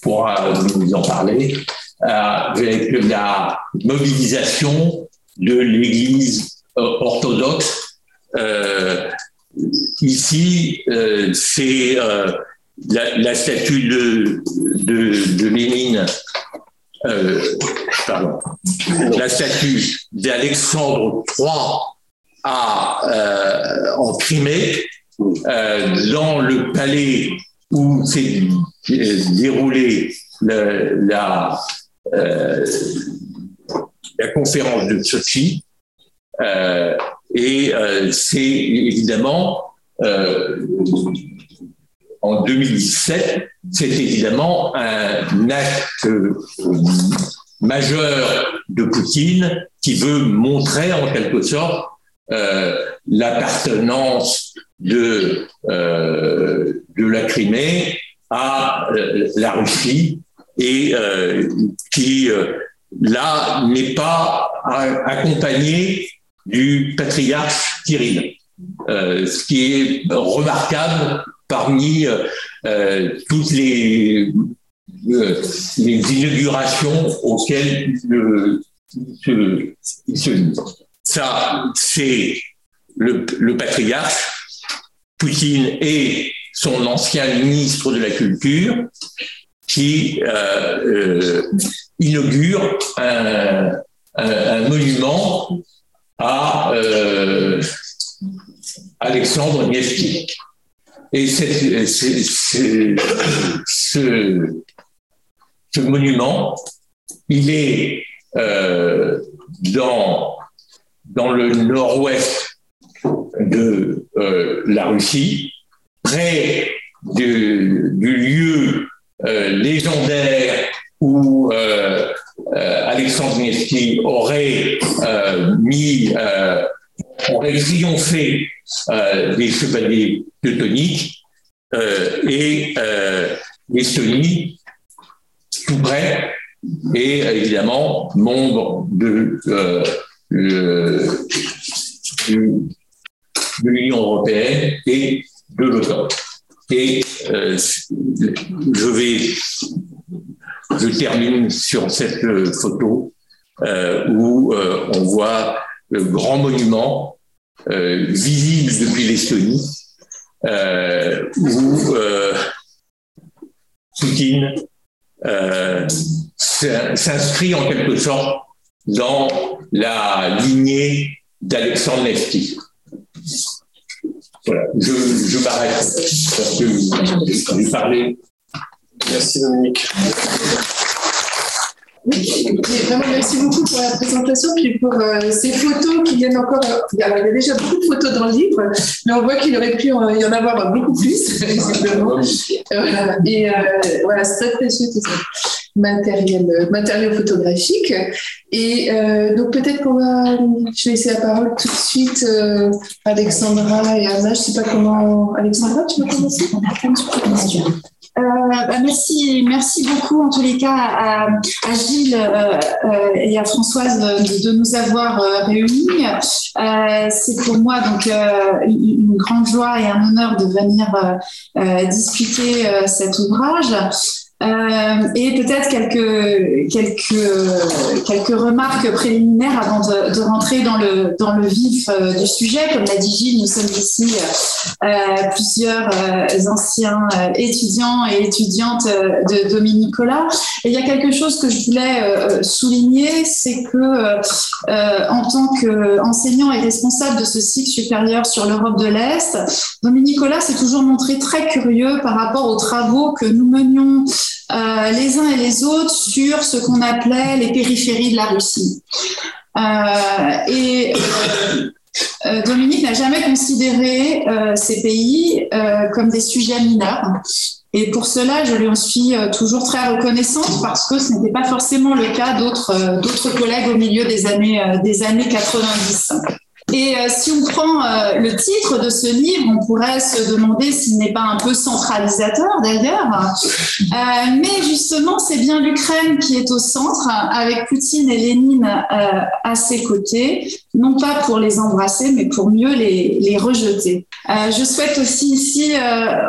B: pourra nous en parler, avec la mobilisation de l'Église euh, orthodoxe. Euh, ici, euh, c'est la, statue de, de, Lénine, pardon, la statue d'Alexandre III en Crimée, dans le palais où s'est déroulée la, euh, la conférence de Sochi. Euh, et euh, c'est évidemment en 2017, c'est évidemment un acte majeur de Poutine qui veut montrer en quelque sorte l'appartenance de, de la Crimée à la Russie et euh, qui euh, là n'est pas accompagné du patriarche Kirill, Euh, ce qui est remarquable parmi toutes les, inaugurations auxquelles le, se, se Ça, c'est le, le patriarche, Poutine et son ancien ministre de la Culture, qui euh, euh, inaugure un, monument à euh, Alexandre Nevsky. Et ce, monument, il est dans, dans le nord-ouest de la Russie, près du, lieu légendaire où euh, euh, Alexandre Nevsky aurait mis, aurait triomphé des chevaliers teutoniques et l'Estonie tout près et évidemment membre de, de l'Union européenne et de l'OTAN. Et euh, je vais, je termine sur cette euh, photo euh, où euh, on voit le grand monument euh, visible depuis l'Estonie, où Poutine s'inscrit en quelque sorte dans la lignée d'Alexandre Nevsky. Voilà, je, je m'arrête parce que j'ai parlé.
A: Merci Dominique.
C: vraiment, merci beaucoup pour la présentation, puis pour euh, ces photos qui viennent encore. Euh, il y a déjà beaucoup de photos dans le livre, mais on voit qu'il aurait pu y en avoir beaucoup plus, visiblement. et euh, voilà, c'est très précieux tout ça matériel, matériel photographique. Et euh, donc peut-être qu'on va, je vais laisser la parole tout de suite euh, Alexandra et Anna. Je ne sais pas comment. Alexandra, tu vas commencer?
E: Euh, bah, merci, merci beaucoup en tous les cas à, à Gilles euh, euh, et à Françoise de, de nous avoir euh, réunis. C'est pour moi donc une grande joie et un honneur de venir discuter cet ouvrage. Euh, et peut-être quelques, quelques, quelques remarques préliminaires avant de, de, rentrer dans le, dans le vif euh, du sujet. Comme l'a dit Gilles, nous sommes ici euh, plusieurs euh, anciens euh, étudiants et étudiantes de Dominique Nicolas. Et il y a quelque chose que je voulais souligner, c'est que en tant qu'enseignant et responsable de ce cycle supérieur sur l'Europe de l'Est, Dominique Nicolas s'est toujours montré très curieux par rapport aux travaux que nous menions euh, les uns et les autres sur ce qu'on appelait les périphéries de la Russie. Euh, et euh, Dominique n'a jamais considéré ces pays comme des sujets mineurs. Et pour cela, je lui en suis toujours très reconnaissante parce que ce n'était pas forcément le cas d'autres collègues au milieu des années des années 90. Et euh, si on prend euh, le titre de ce livre, on pourrait se demander s'il n'est pas un peu centralisateur d'ailleurs. Euh, mais justement, c'est bien l'Ukraine qui est au centre, avec Poutine et Lénine à ses côtés, non pas pour les embrasser, mais pour mieux les, rejeter. Euh, je souhaite aussi ici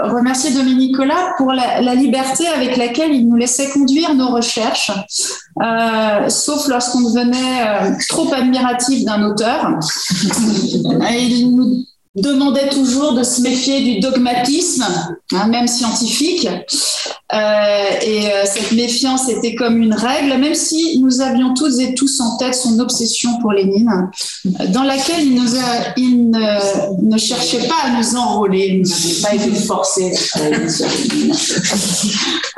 E: remercier Dominique Nicolas pour la, liberté avec laquelle il nous laissait conduire nos recherches, sauf lorsqu'on devenait trop admiratif d'un auteur. Il nous demandait toujours de se méfier du dogmatisme, hein, même scientifique. Euh, et euh, cette méfiance était comme une règle, même si nous avions tous et tous en tête son obsession pour Lénine, dans laquelle il, ne, cherchait pas à nous enrôler, il n'avait pas été forcé.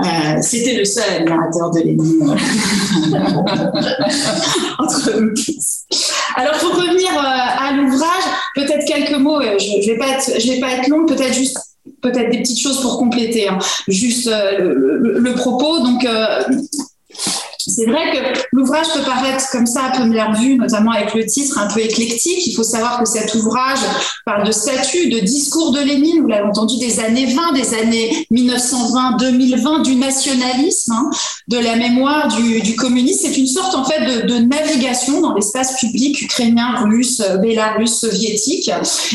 E: Euh, C'était le seul admirateur de Lénine entre nous Alors, pour revenir à l'ouvrage, peut-être quelques mots, je ne vais, pas être, longue, peut-être juste peut-être des petites choses pour compléter, hein. juste euh, le, le, propos. Donc, euh, c'est vrai que l'ouvrage peut paraître comme ça à première vue, notamment avec le titre un peu éclectique. Il faut savoir que cet ouvrage parle de statut, de discours de Lénine, vous l'avez entendu, des années 20, des années 1920, 2020, du nationalisme, hein, de la mémoire du, du communisme. C'est une sorte en fait de, navigation dans l'espace public ukrainien, russe, bélarus, soviétique.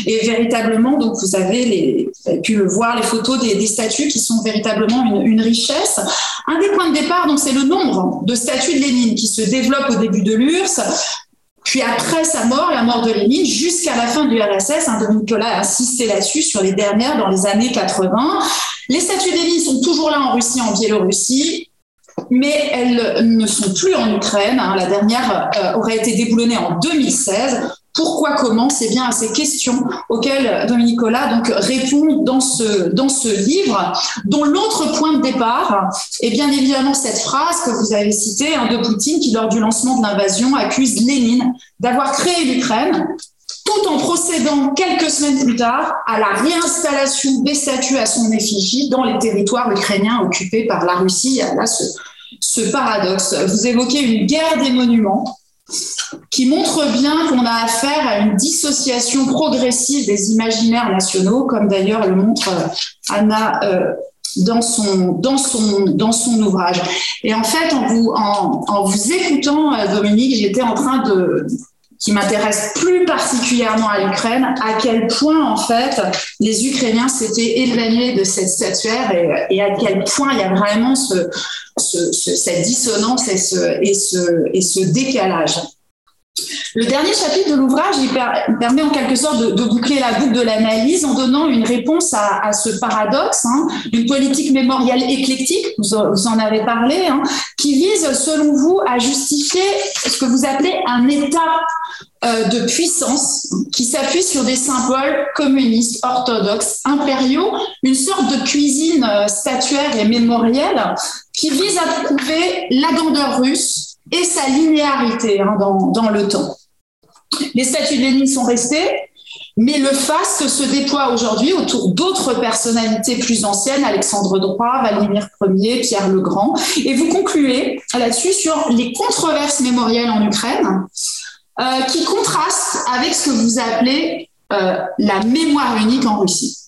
E: Et véritablement, donc vous avez, pu voir, les photos des, des statues qui sont véritablement une, une, richesse. Un des points de départ, donc c'est le nombre de statues de Lénine qui se développe au début de l'URSS. Puis après sa mort, la mort de Lénine, jusqu'à la fin du RSS, hein, Nicolas a insisté là-dessus sur les dernières dans les années 80. Les statues de Lénine sont toujours là en Russie, en Biélorussie mais elles ne sont plus en Ukraine. Hein. La dernière euh, aurait été déboulonnée en 2016. Pourquoi, comment C'est bien à ces questions auxquelles Dominique Nicolas répond dans ce, livre, dont l'autre point de départ est bien évidemment cette phrase que vous avez citée hein, de Poutine qui, lors du lancement de l'invasion, accuse Lénine d'avoir créé l'Ukraine tout en procédant quelques semaines plus tard à la réinstallation des statues à son effigie dans les territoires ukrainiens occupés par la Russie. Là, ce paradoxe. Vous évoquez une guerre des monuments qui montre bien qu'on a affaire à une dissociation progressive des imaginaires nationaux, comme d'ailleurs le montre Anna euh, dans, son, dans, son, dans son ouvrage. Et en fait, en vous, en, en vous écoutant, euh, Dominique, j'étais en train de, qui m'intéresse plus particulièrement à l'Ukraine, à quel point en fait les Ukrainiens s'étaient éloignés de cette statuaire et, à quel point il y a vraiment ce, ce, ce, cette dissonance et ce, décalage. Le dernier chapitre de l'ouvrage, permet en quelque sorte de, boucler la boucle de l'analyse en donnant une réponse à, ce paradoxe hein, d'une politique mémoriale éclectique, vous, en avez parlé, hein, qui vise, selon vous, à justifier ce que vous appelez un état de puissance qui s'appuie sur des symboles communistes, orthodoxes, impériaux, une sorte de cuisine euh, statuaire et mémorielle qui vise à prouver la grandeur russe et sa linéarité hein, dans, dans, le temps. Les statues de Lénine sont restées, mais le faste se déploie aujourd'hui autour d'autres personnalités plus anciennes, Alexandre III, Vladimir Ier, Pierre le Grand. Et vous concluez là-dessus sur les controverses mémorielles en Ukraine, euh, qui contrastent avec ce que vous appelez euh, la mémoire unique en Russie.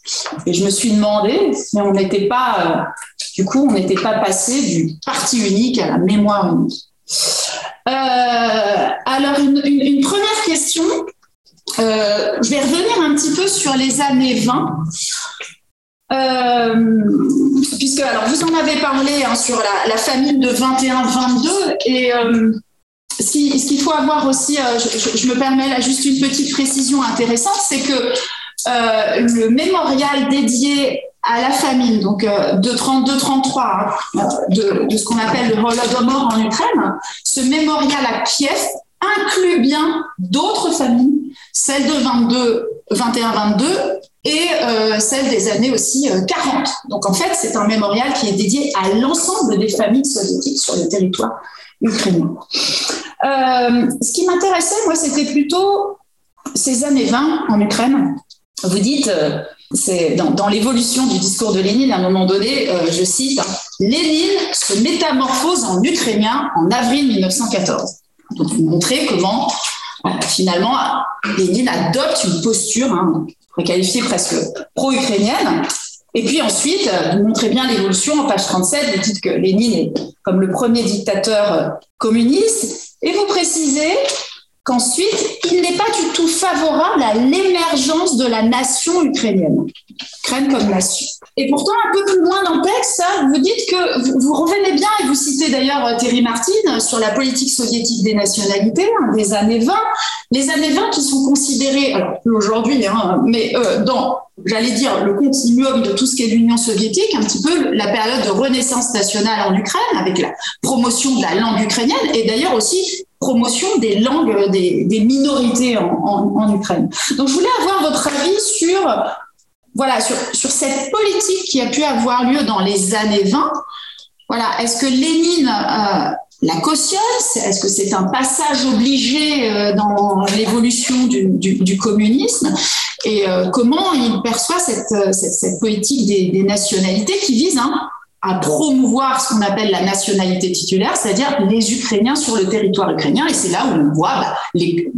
E: Et je me suis demandé si on n'était pas, euh, du coup, on n'était pas passé du parti unique à la mémoire unique. Alors, une, première question. Je vais revenir un petit peu sur les années 20. Euh, puisque, alors, vous en avez parlé hein, sur la, la, famine de 21-22 et ce qu'il faut avoir aussi, euh, je, me permets là juste une petite précision intéressante, c'est que euh, le mémorial dédié à la famine, donc euh, de 32-33, hein, de, ce qu'on appelle le Holodomor en Ukraine, ce mémorial à Kiev inclut bien d'autres famines, celle de 22, 21-22 et euh, celle des années aussi euh, 40. Donc en fait, c'est un mémorial qui est dédié à l'ensemble des familles soviétiques sur le territoire ukrainien. Euh, ce qui m'intéressait, moi, c'était plutôt ces années 20 en Ukraine. Vous dites, euh, dans, l'évolution du discours de Lénine, à un moment donné, euh, je cite, Lénine se métamorphose en ukrainien en avril 1914. Donc, vous montrez comment, finalement, Lénine adopte une posture, hein, qualifiée presque pro-ukrainienne. Et puis ensuite, vous montrez bien l'évolution en page 37, vous dites que Lénine est comme le premier dictateur communiste, et vous précisez qu'ensuite, il n'est pas du tout favorable à l'émergence de la nation ukrainienne, Ukraine comme nation. Et pourtant, un peu plus loin dans le texte, vous dites que vous, revenez bien, et vous citez d'ailleurs Terry Martin sur la politique soviétique des nationalités hein, des années 20, les années 20 qui sont considérées, alors aujourd'hui, hein, mais euh, dans, j'allais dire, le continuum de tout ce qu'est l'Union soviétique, un petit peu la période de renaissance nationale en Ukraine, avec la promotion de la langue ukrainienne, et d'ailleurs aussi promotion des langues des, minorités en, Ukraine. Donc je voulais avoir votre avis sur, voilà, sur, sur cette politique qui a pu avoir lieu dans les années 20. Voilà, est-ce que Lénine euh, la cautionne? Est-ce que c'est un passage obligé euh, dans l'évolution du, du, communisme? Et euh, comment il perçoit cette, cette, politique des, des, nationalités qui vise hein, à promouvoir ce qu'on appelle la nationalité titulaire, c'est-à-dire les Ukrainiens sur le territoire ukrainien. Et c'est là où on voit bah, les,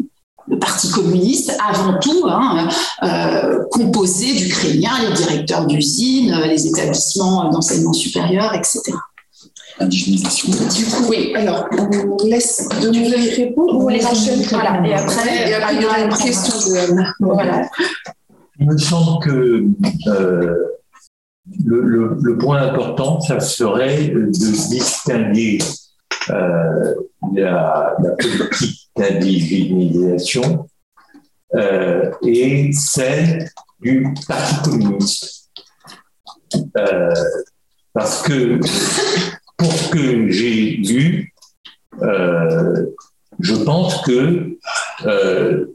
E: le Parti communiste, avant tout, hein, euh, composé d'Ukrainiens, les directeurs d'usines, les établissements d'enseignement supérieur, etc.
C: Du coup, oui. Alors, on laisse Dominique répondre ou on les enchaîne
E: Voilà. Et après,
C: Et après, il y aura une question de Voilà.
B: Il me semble que euh, le, point important, ça serait de distinguer euh, la, politique d'indigénisation euh, et celle du Parti communiste. Euh, parce que pour ce que j'ai vu, je pense que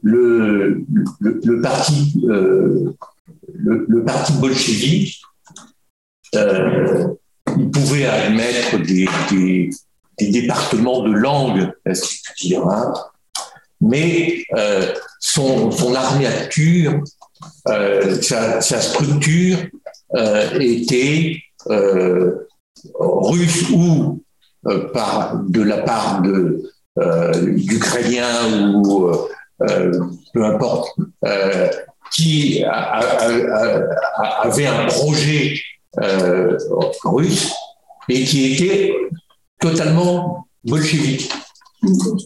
B: le, parti, le parti bolchevique, euh, il pouvait admettre des, départements de langue, si je dire, hein, mais euh, son, son armature, euh, sa, structure était russe ou de la part de, d'Ukrainiens ou peu importe, qui a- avait un projet euh, russe et qui était totalement bolchevique.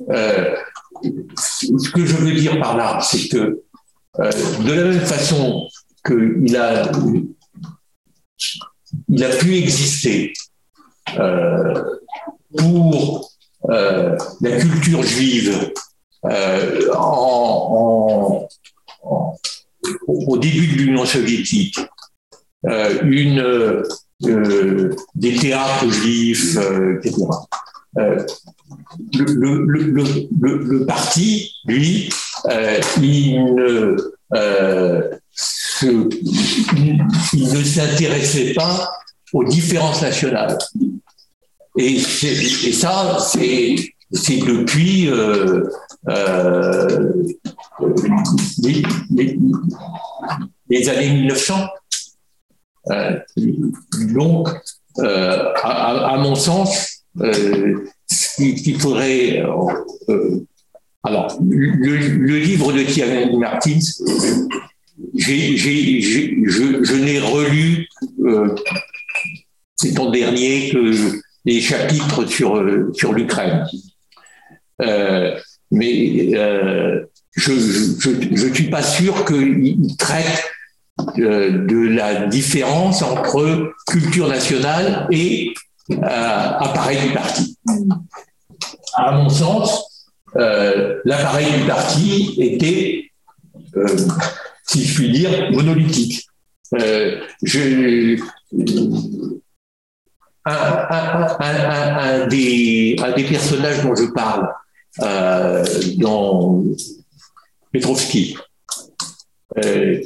B: Euh, ce que je veux dire par là, c'est que euh, de la même façon qu'il a, il a pu exister euh, pour la culture juive au début de l'Union soviétique, une, euh, des théâtres juifs, euh, etc. Euh, le, parti, lui, euh, il ne, euh, s'intéressait pas aux différences nationales. Et, ça, c'est depuis euh, euh, les- les années 1900. Euh, donc, euh, à, mon sens, euh, ce qu'il faudrait. alors, le, livre de Thierry Martins, j'ai- je, je n'ai relu, c'est ton dernier, que les chapitres sur, sur l'Ukraine. Mais euh, je ne suis pas sûr qu'il traite de la différence entre culture nationale et euh, appareil du parti. À mon sens, euh, l'appareil du parti était, euh, si je puis dire, monolithique. Euh, je, un, des, personnages dont je parle euh, dans Petrovski, euh,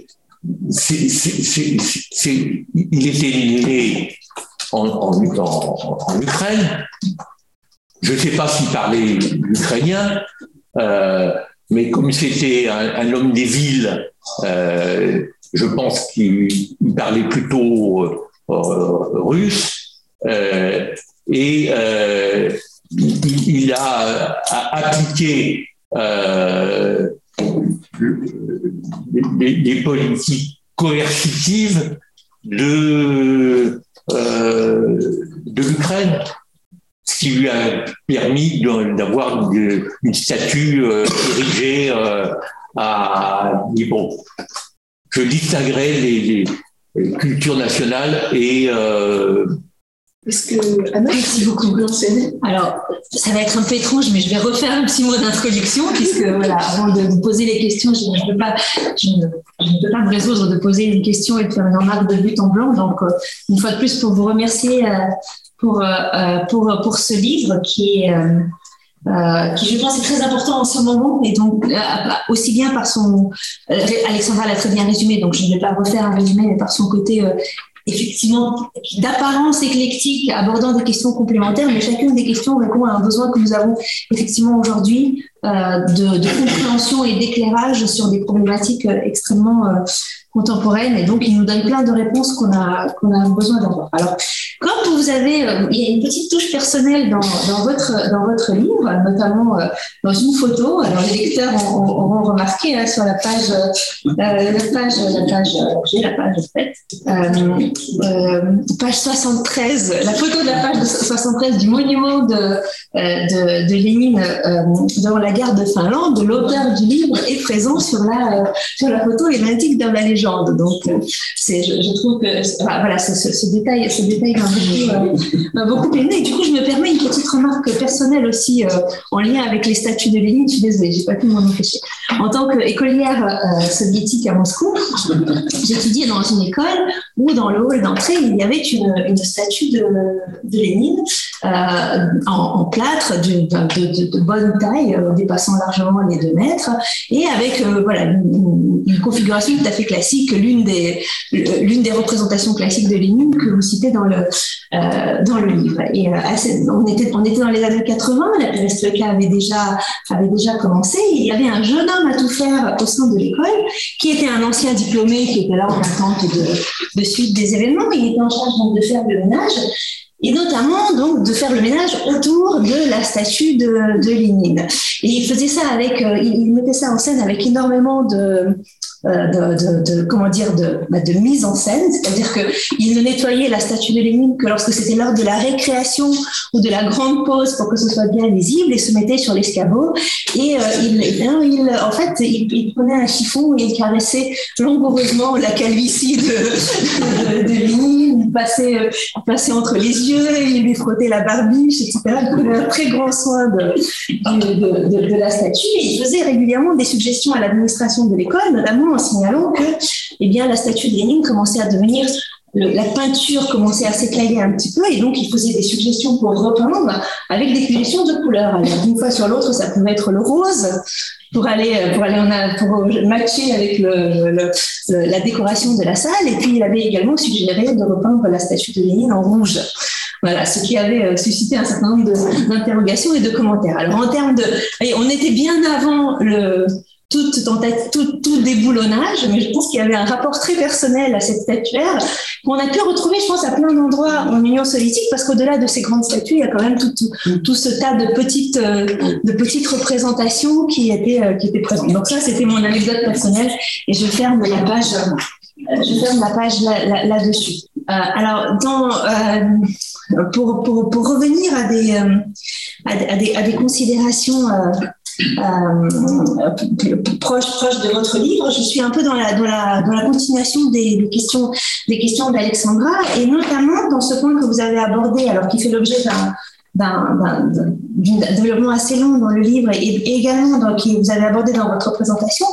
B: il était né en, Ukraine. Je ne sais pas s'il parlait l'ukrainien, euh, mais comme c'était un, homme des villes, euh, je pense qu'il il parlait plutôt euh, russe. Euh, et il, a appliqué euh, les politiques coercitives de, euh, de l'Ukraine, ce qui lui a permis d'avoir une, statue euh, érigée euh, à Dnipro. Je distinguerai les, cultures nationales et
C: Est-ce que Anna,
E: Alors, ça va être un peu étrange, mais je vais refaire un petit mot d'introduction, puisque voilà, avant de vous poser les questions, je ne peux pas, je ne, je pas me résoudre de poser une question et de faire une remarque de but en blanc. Donc, euh, une fois de plus, pour vous remercier euh, pour, euh, pour, pour ce livre qui est. qui je pense est très important en ce moment et donc aussi bien par son euh, Alexandra l'a très bien résumé donc je ne vais pas refaire un résumé mais par son côté effectivement d'apparence éclectique, abordant des questions complémentaires, mais chacune des questions répond à un besoin que nous avons effectivement aujourd'hui
F: de, de, compréhension et d'éclairage sur des problématiques extrêmement contemporaine et donc il nous donne plein de réponses qu'on a, qu'on a besoin d'avoir. Alors, comme vous avez, euh, il y a une petite touche personnelle dans, dans, votre, dans votre livre, notamment euh, dans une photo. Alors, les lecteurs auront remarqué hein, sur la page, euh, la page, la page, j'ai la page en fait, page 73, la photo de la page 73 du monument de, de, de Lénine dans la gare de Finlande, l'auteur du livre est présent sur la, sur la photo et l'indique dans la légende. Donc, euh, c'est, je, trouve que voilà, ce, détail, ce détail m'a beaucoup, aimé. Et du coup, je me permets une petite remarque personnelle aussi euh, en lien avec les statuts de Lénine. Je suis désolée, j'ai pas pu m'en empêcher. En tant qu'écolière euh, soviétique à Moscou, j'étudiais dans une école où dans le hall d'entrée, il y avait une, une statue de, de Lénine en, plâtre de, de, de, bonne taille, dépassant largement les deux mètres, et avec voilà, une, une configuration tout à fait classique que l'une des, l'une des représentations classiques de Lénine que vous citez dans le, euh, dans le livre. Euh, on, était, dans les années 80, la perestroïka avait déjà, avait déjà commencé. il y avait un jeune homme à tout faire au sein de l'école qui était un ancien diplômé qui était là en attente de, suite des événements. Il était en charge de faire le ménage et notamment donc de faire le ménage autour de la statue de, de Lénine. Il faisait ça avec, euh, il mettait ça en scène avec énormément de, euh, de, comment dire de, bah, de mise en scène, c'est-à-dire que il ne nettoyait la statue de Lénine que lorsque c'était l'heure de la récréation ou de la grande pause pour que ce soit bien visible et se mettait sur l'escabeau. Et euh, il, il, en fait il, prenait un chiffon et il caressait langoureusement la calvitie de, de, Lénine, il passait, euh, il entre les yeux, il lui frottait la barbiche, etc. Il prenait un très grand soin de, la statue. Et il faisait régulièrement des suggestions à l'administration de l'école, notamment en signalant que eh bien, la statue de Lénine commençait à devenir la peinture commençait à s'éclayer un petit peu et donc il faisait des suggestions pour repeindre avec des suggestions de couleurs. Alors d'une fois sur l'autre, ça pouvait être le rose pour aller pour aller en pour matcher avec la décoration de la salle et puis il avait également suggéré de repeindre la statue de Lénine en rouge. Voilà, ce qui avait euh, suscité un certain nombre d'interrogations et de commentaires. Alors en termes de, on était bien avant le tout, tout, déboulonnage, mais je pense qu'il y avait un rapport très personnel à cette statuaire qu'on a pu retrouver, je pense, à plein d'endroits en Union soviétique, parce qu'au-delà de ces grandes statues, il y a quand même tout, tout, ce tas de petites, euh, de petites représentations qui étaient, euh, qui étaient présentes. Donc ça, c'était mon anecdote personnelle, et je ferme la page, euh, je ferme la page là-dessus. alors, dans, pour, pour, pour, revenir à des, à, des, à des considérations proche, proche de votre livre. Je suis un peu dans la continuation des, questions des questions d'Alexandra et notamment dans ce point que vous avez abordé, alors qui fait l'objet d'un d'un développement assez long dans le livre et, également dans, qui vous avez abordé dans votre présentation,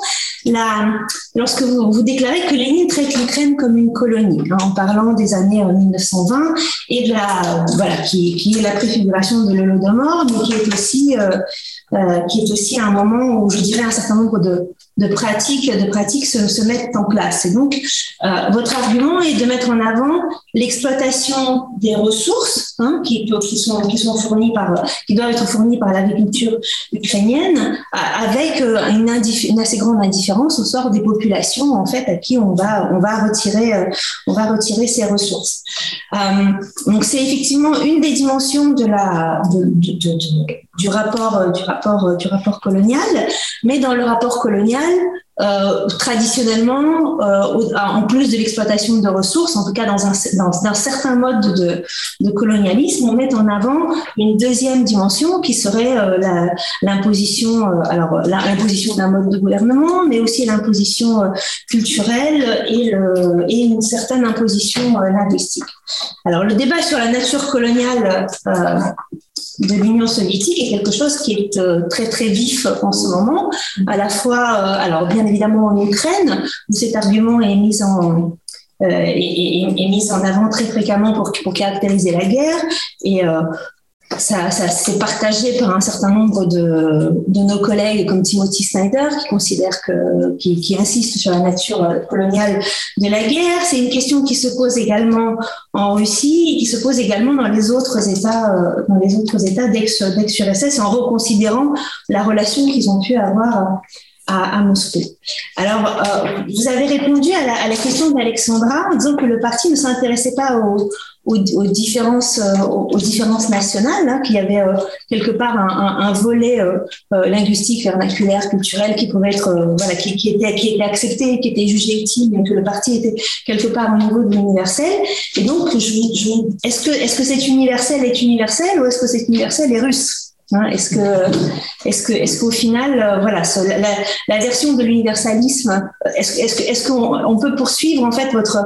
F: la, lorsque vous, vous déclarez que Lénine traite l'Ukraine comme une colonie, hein, en parlant des années 1920 euh, et de la, voilà, qui, qui est la préfiguration de l'Holodomor, mais qui est aussi euh, euh, qui est aussi un moment où je dirais un certain nombre de, de pratiques, de pratiques se, se, mettent en place. Et donc, euh, votre argument est de mettre en avant l'exploitation des ressources hein, qui, sont, qui sont fournies par, qui doivent être fournies par l'agriculture ukrainienne, euh, avec euh, une, assez grande indifférence au sort des populations en fait à qui on va, on va retirer, on va retirer ces ressources. donc, c'est effectivement une des dimensions de la, de, du rapport, du rapport euh, du rapport colonial, mais dans le rapport colonial, euh, traditionnellement, euh, en plus de l'exploitation de ressources, en tout cas dans un, dans un certain mode de, de, colonialisme, on met en avant une deuxième dimension qui serait l'imposition, alors l'imposition d'un mode de gouvernement, mais aussi l'imposition culturelle et, le, et, une certaine imposition linguistique. Alors le débat sur la nature coloniale de l'Union soviétique est quelque chose qui est euh, très très vif en ce moment, à la fois, euh, alors bien évidemment en Ukraine, où cet argument est mis en, euh, est, est, en avant très fréquemment pour, pour caractériser la guerre, et ça, ça c'est partagé par un certain nombre de, de, nos collègues comme Timothy Snyder qui considère que, qui, qui, insiste sur la nature coloniale de la guerre. C'est une question qui se pose également en Russie et qui se pose également dans les autres États, euh, dans les autres États d'ex-URSS en reconsidérant la relation qu'ils ont pu avoir à, à, Moscou. Alors, euh, vous avez répondu à la, à la question d'Alexandra en disant que le parti ne s'intéressait pas aux, aux, aux différences, euh, aux, différences nationales, hein, qu'il y avait euh, quelque part un, volet euh, linguistique, vernaculaire, culturel qui pouvait être, voilà, qui, était, accepté, qui était jugé utile, mais que le parti était quelque part au niveau de l'universel. Et donc, est-ce que, est-ce que cet universel est universel ou est-ce que cet universel est russe Hein, est-ce que, est-ce que, est-ce qu'au final, voilà, la, version de l'universalisme, est-ce, est-ce, est-ce qu'on on peut poursuivre en fait votre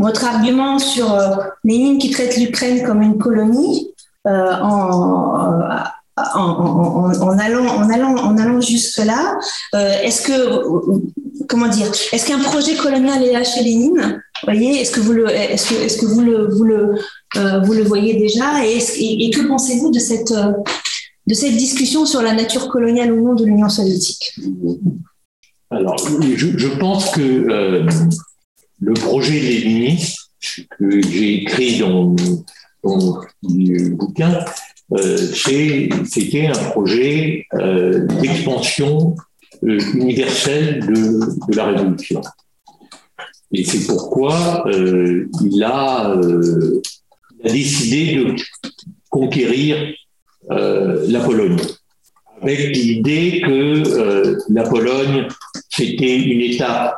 F: votre argument sur euh, Lénine qui traite l'Ukraine comme une colonie euh, en, en, allant, en allant, en allant jusque là, euh, est-ce que comment dire, est-ce qu'un projet colonial est là chez Lénine? Voyez, est-ce que vous le, est-ce que, est-ce que vous le, vous le euh, vous le voyez déjà? Et, que pensez-vous de cette, euh, de cette discussion sur la nature coloniale ou non de l'Union soviétique?
B: Alors, je, pense que euh, le projet léniniste que j'ai écrit dans, dans le bouquin, euh, c'était un projet euh, d'expansion euh, universelle de, la révolution. Et c'est pourquoi il a décidé de conquérir la Pologne, avec l'idée que la Pologne, c'était une étape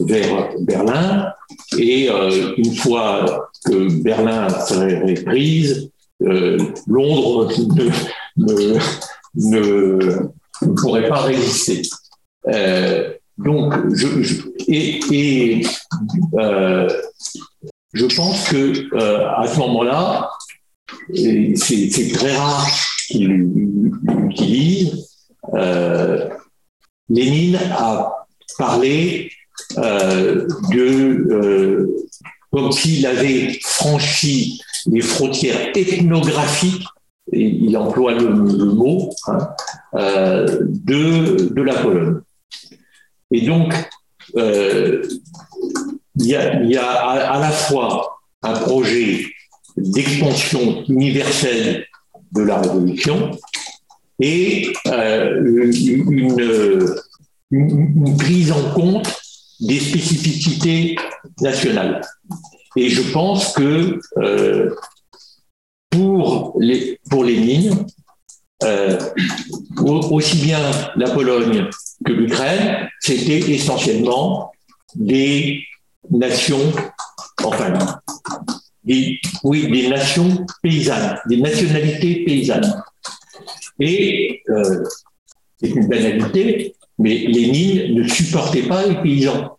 B: vers Berlin, et euh, une fois que Berlin serait prise, euh, Londres ne, ne, pourrait pas résister. Euh, donc, je, je et, et je pense que à ce moment-là, c'est très rare qu'il l'utilise. Euh, Lénine a parlé euh, de euh, comme s'il avait franchi les frontières ethnographiques, et il emploie le, mot, hein, euh, de, de la Pologne. Et donc, il y a, à, la fois un projet d'expansion universelle de la révolution et une, prise en compte des spécificités nationales. Et je pense que euh, pour les pour Lénine, euh, aussi bien la Pologne que l'Ukraine, c'était essentiellement des nations, enfin, des, des nations paysannes, des nationalités paysannes. Et euh, c'est une banalité, mais Lénine ne supportait pas les paysans.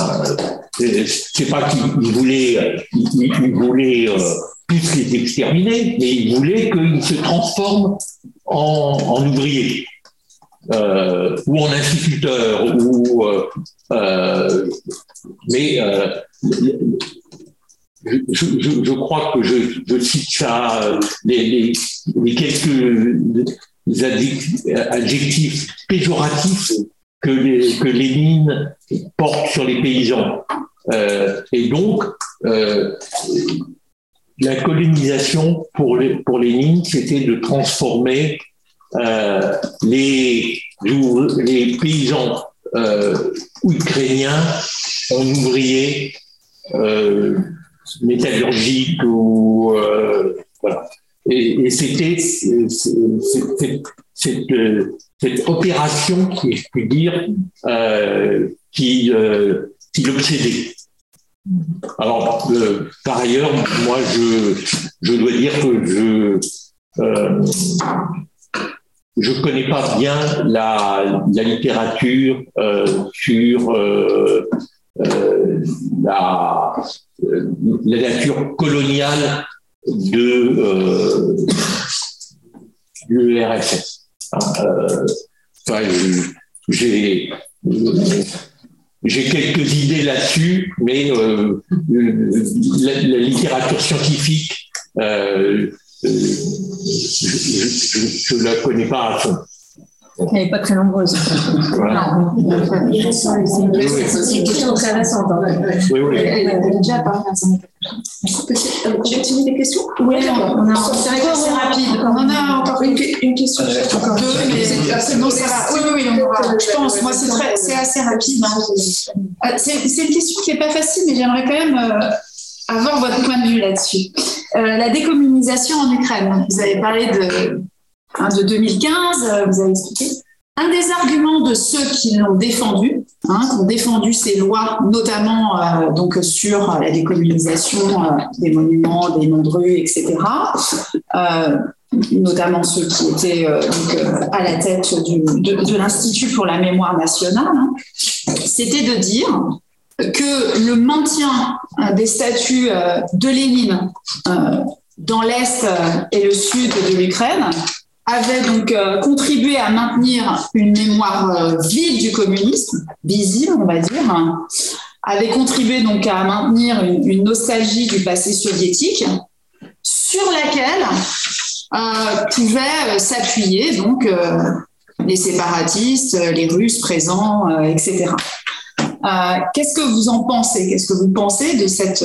B: Euh, c'est pas qu'il voulait, il, euh, les exterminer, mais il voulait qu'ils se transforment en, ouvriers. Euh, ou en instituteur, euh, euh mais euh, je, crois que je, cite ça, les, quelques adjectifs péjoratifs que, les, que Lénine porte sur les paysans. Euh, et donc, euh, la colonisation pour, les, pour Lénine, c'était de transformer euh, les, les paysans ukrainiens en ouvriers métallurgiques ou voilà. Et, c'était cette, opération, si je puis dire, euh, qui, euh, qui l'obsédait. Alors, euh, par ailleurs, moi, je, dois dire que je je connais pas bien la, la littérature sur la, la, nature coloniale de euh, l'URSS. Euh, enfin, j'ai j'ai quelques idées là-dessus, mais euh, la, la, littérature scientifique euh, je ne la connais pas à fond.
F: Elle n'est pas très nombreuse. Voilà. C'est une, question très récente.
B: Oui, oui.
C: Elle a déjà parlé à son des questions
F: Oui, on a
C: C'est assez rapide.
E: On en a encore une, une question.
C: Encore
E: deux, mais c'est bon, ça va. Oui, oui, on aura. Je pense, moi, c'est très- c'est assez rapide. hein. Euh, C'est c'est une question qui n'est pas facile, mais j'aimerais quand même euh, avoir votre point de vue là-dessus. Euh, la décommunisation en Ukraine. Vous avez parlé de, hein, de 2015, euh, vous avez expliqué. Un des arguments de ceux qui l'ont défendu, hein, qui ont défendu ces lois, notamment euh, donc sur la décommunisation euh, des monuments, des noms de rues, etc., notamment ceux qui étaient à la tête de, l'Institut pour la mémoire nationale, hein, c'était de dire que le maintien des statues euh, de Lénine dans l'Est et le Sud de l'Ukraine avait donc euh, contribué à maintenir une mémoire euh, vive du communisme, visible on va dire, hein, avait contribué donc à maintenir une, nostalgie du passé soviétique sur laquelle euh, pouvaient euh, s'appuyer donc les séparatistes, les Russes présents, etc. Qu'est-ce que vous en pensez? Qu'est-ce que vous pensez de cette,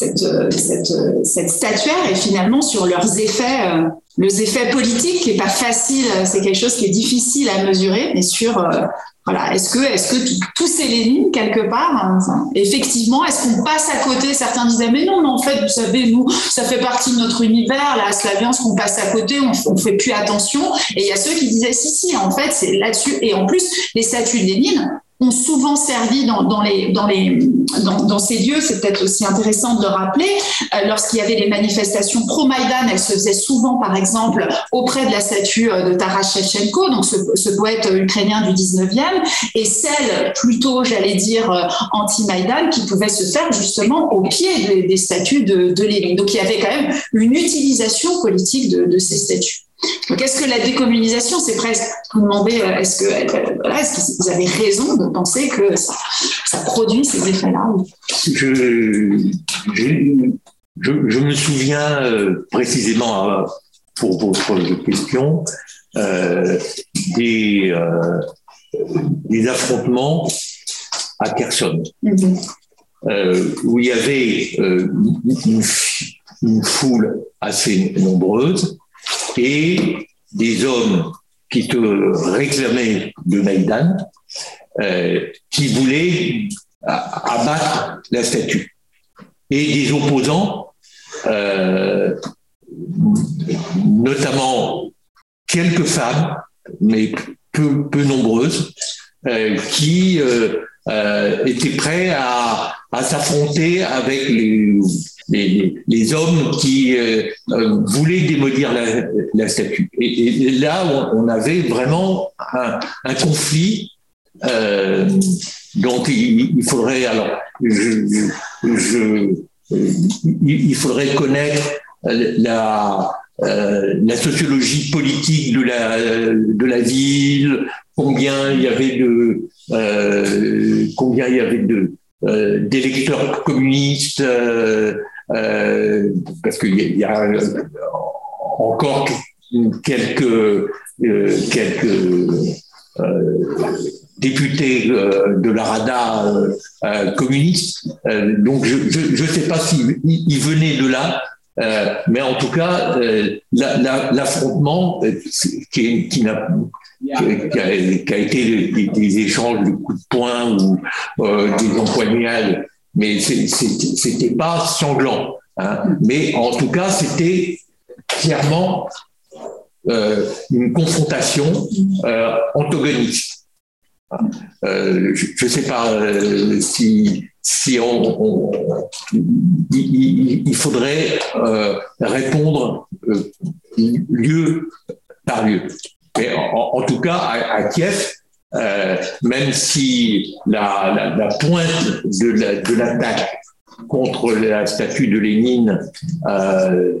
E: cette, euh, euh, cette statuaire et finalement sur leurs effets, euh, les effets politiques qui n'est pas facile, c'est quelque chose qui est difficile à mesurer, mais sur euh, voilà, est-ce que, est-ce que tous ces Lénines, quelque part, hein, effectivement, est-ce qu'on passe à côté? Certains disaient, mais non, mais en fait, vous savez, nous, ça fait partie de notre univers, la Slaviance qu'on passe à côté, on ne fait plus attention. Et il y a ceux qui disaient, si, si, en fait, c'est là-dessus. Et en plus, les statues de Lénine ont souvent servi dans, ces lieux, c'est peut-être aussi intéressant de le rappeler, euh, lorsqu'il y avait les manifestations pro-Maïdan, elles se faisaient souvent, par exemple, auprès de la statue euh, de Taras Shevchenko, donc ce, poète ukrainien du 19e, et celle plutôt, j'allais dire, euh, anti-Maïdan, qui pouvait se faire justement au pied des, des statues de, de Lénine. Donc il y avait quand même une utilisation politique de ces statues. Donc est-ce que la décommunisation, c'est presque, vous demandez, euh, est-ce que, euh, est-ce que vous avez raison de penser que ça, ça produit ces effets-là
B: je, j'ai- je, je me souviens euh, précisément euh, pour votre question euh, des, des affrontements à Kherson,
E: Mhm.
B: où il y avait une, une foule assez nombreuse et des hommes qui te réclamaient de Maïdan, euh, qui voulaient abattre la statue. Et des opposants, euh, notamment quelques femmes, mais peu, nombreuses, euh, qui étaient prêts à, à s'affronter avec les, les, hommes qui euh, euh, voulaient démolir la, statue. Et, là, on, avait vraiment un, conflit euh, donc il, faudrait alors il faudrait connaître la euh, sociologie politique de la ville, combien il y avait de combien il y avait de euh, d'électeurs communistes euh, parce qu'il y a, encore quelques euh, quelques euh, députés de la Rada communiste. Donc je ne sais pas s'il il venait de là, mais en tout cas, la- la- l'affrontement qui, a, été des, des échanges de coups de poing ou des empoignades, mais c'était pas sanglant. hein. Mais en tout cas, c'était clairement euh, une confrontation euh, antagoniste. Euh, je ne sais pas si, si on, il, faudrait répondre lieu par lieu. Mais en, en tout cas, à, à Kiev, euh, même si la, pointe de la- de l'attaque contre la statue de Lénine, euh,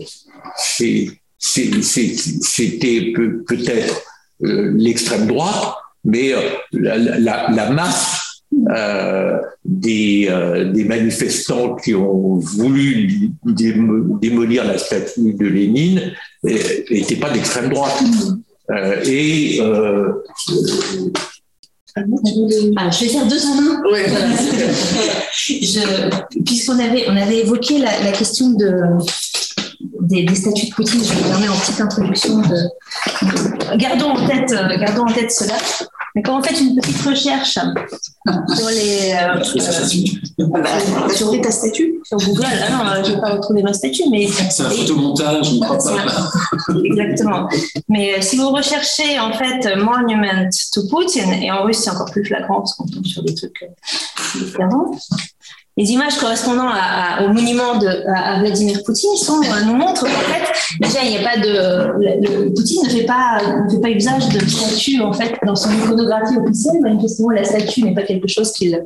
B: c'était peut- peut-être euh, l'extrême droite, mais la, masse des, manifestants qui ont voulu démolir la statue de Lénine n'étaient pas d'extrême droite. et
F: ah, je vais faire deux en un. Puisqu'on avait, on avait évoqué la, question de, des, statuts de Poutine, je vais permettre en petite introduction de, gardons en tête, gardons en tête cela. Mais quand on fait une petite recherche sur les. Euh,
C: sur ta statue
F: Sur Google, ah non, je ne vais pas retrouver ma statue, mais.
G: C'est un photomontage, je ne crois pas.
F: Exactement. Mais euh, si vous recherchez en fait Monument to Putin, et en russe c'est encore plus flagrant parce qu'on tombe sur des trucs euh, différents, les images correspondant au monument de à, Vladimir Poutine sont, euh, nous montrent qu'en fait, déjà, il n'y a pas de. Le, Poutine ne fait pas, ne fait pas usage de statue, en fait, dans son iconographie officielle. Manifestement, la statue n'est pas quelque chose qu'il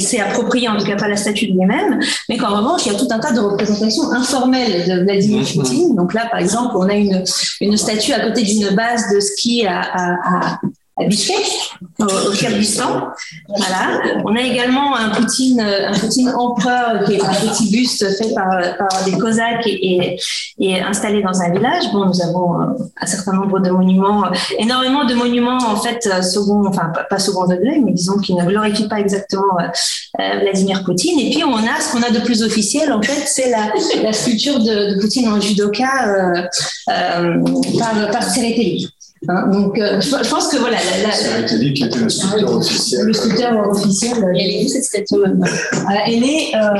F: s'est approprié, en tout cas pas la statue lui-même, mais qu'en revanche, il y a tout un tas de représentations informelles de Vladimir mm-hmm. Poutine. Donc là, par exemple, on a une, une statue à côté d'une base de ski à, à, à Bishkek, au, au Kyrgyzstan. Voilà. On a également un Poutine, un Poutine empereur qui est un petit buste fait par, par des Cosaques et, et, installé dans un village. Bon, nous avons euh, un certain nombre de monuments, énormément de monuments en fait second, enfin pas second degré, mais disons qui ne glorifient pas exactement euh, Vladimir Poutine. Et puis on a ce qu'on a de plus officiel en fait, c'est la, la, sculpture de, de, Poutine en judoka euh, euh par, par Hein, donc, euh, je, pense que voilà.
G: La, la, qui était le sculpteur officiel.
F: Le sculpteur officiel. Elle est où cette statue Elle est. Euh,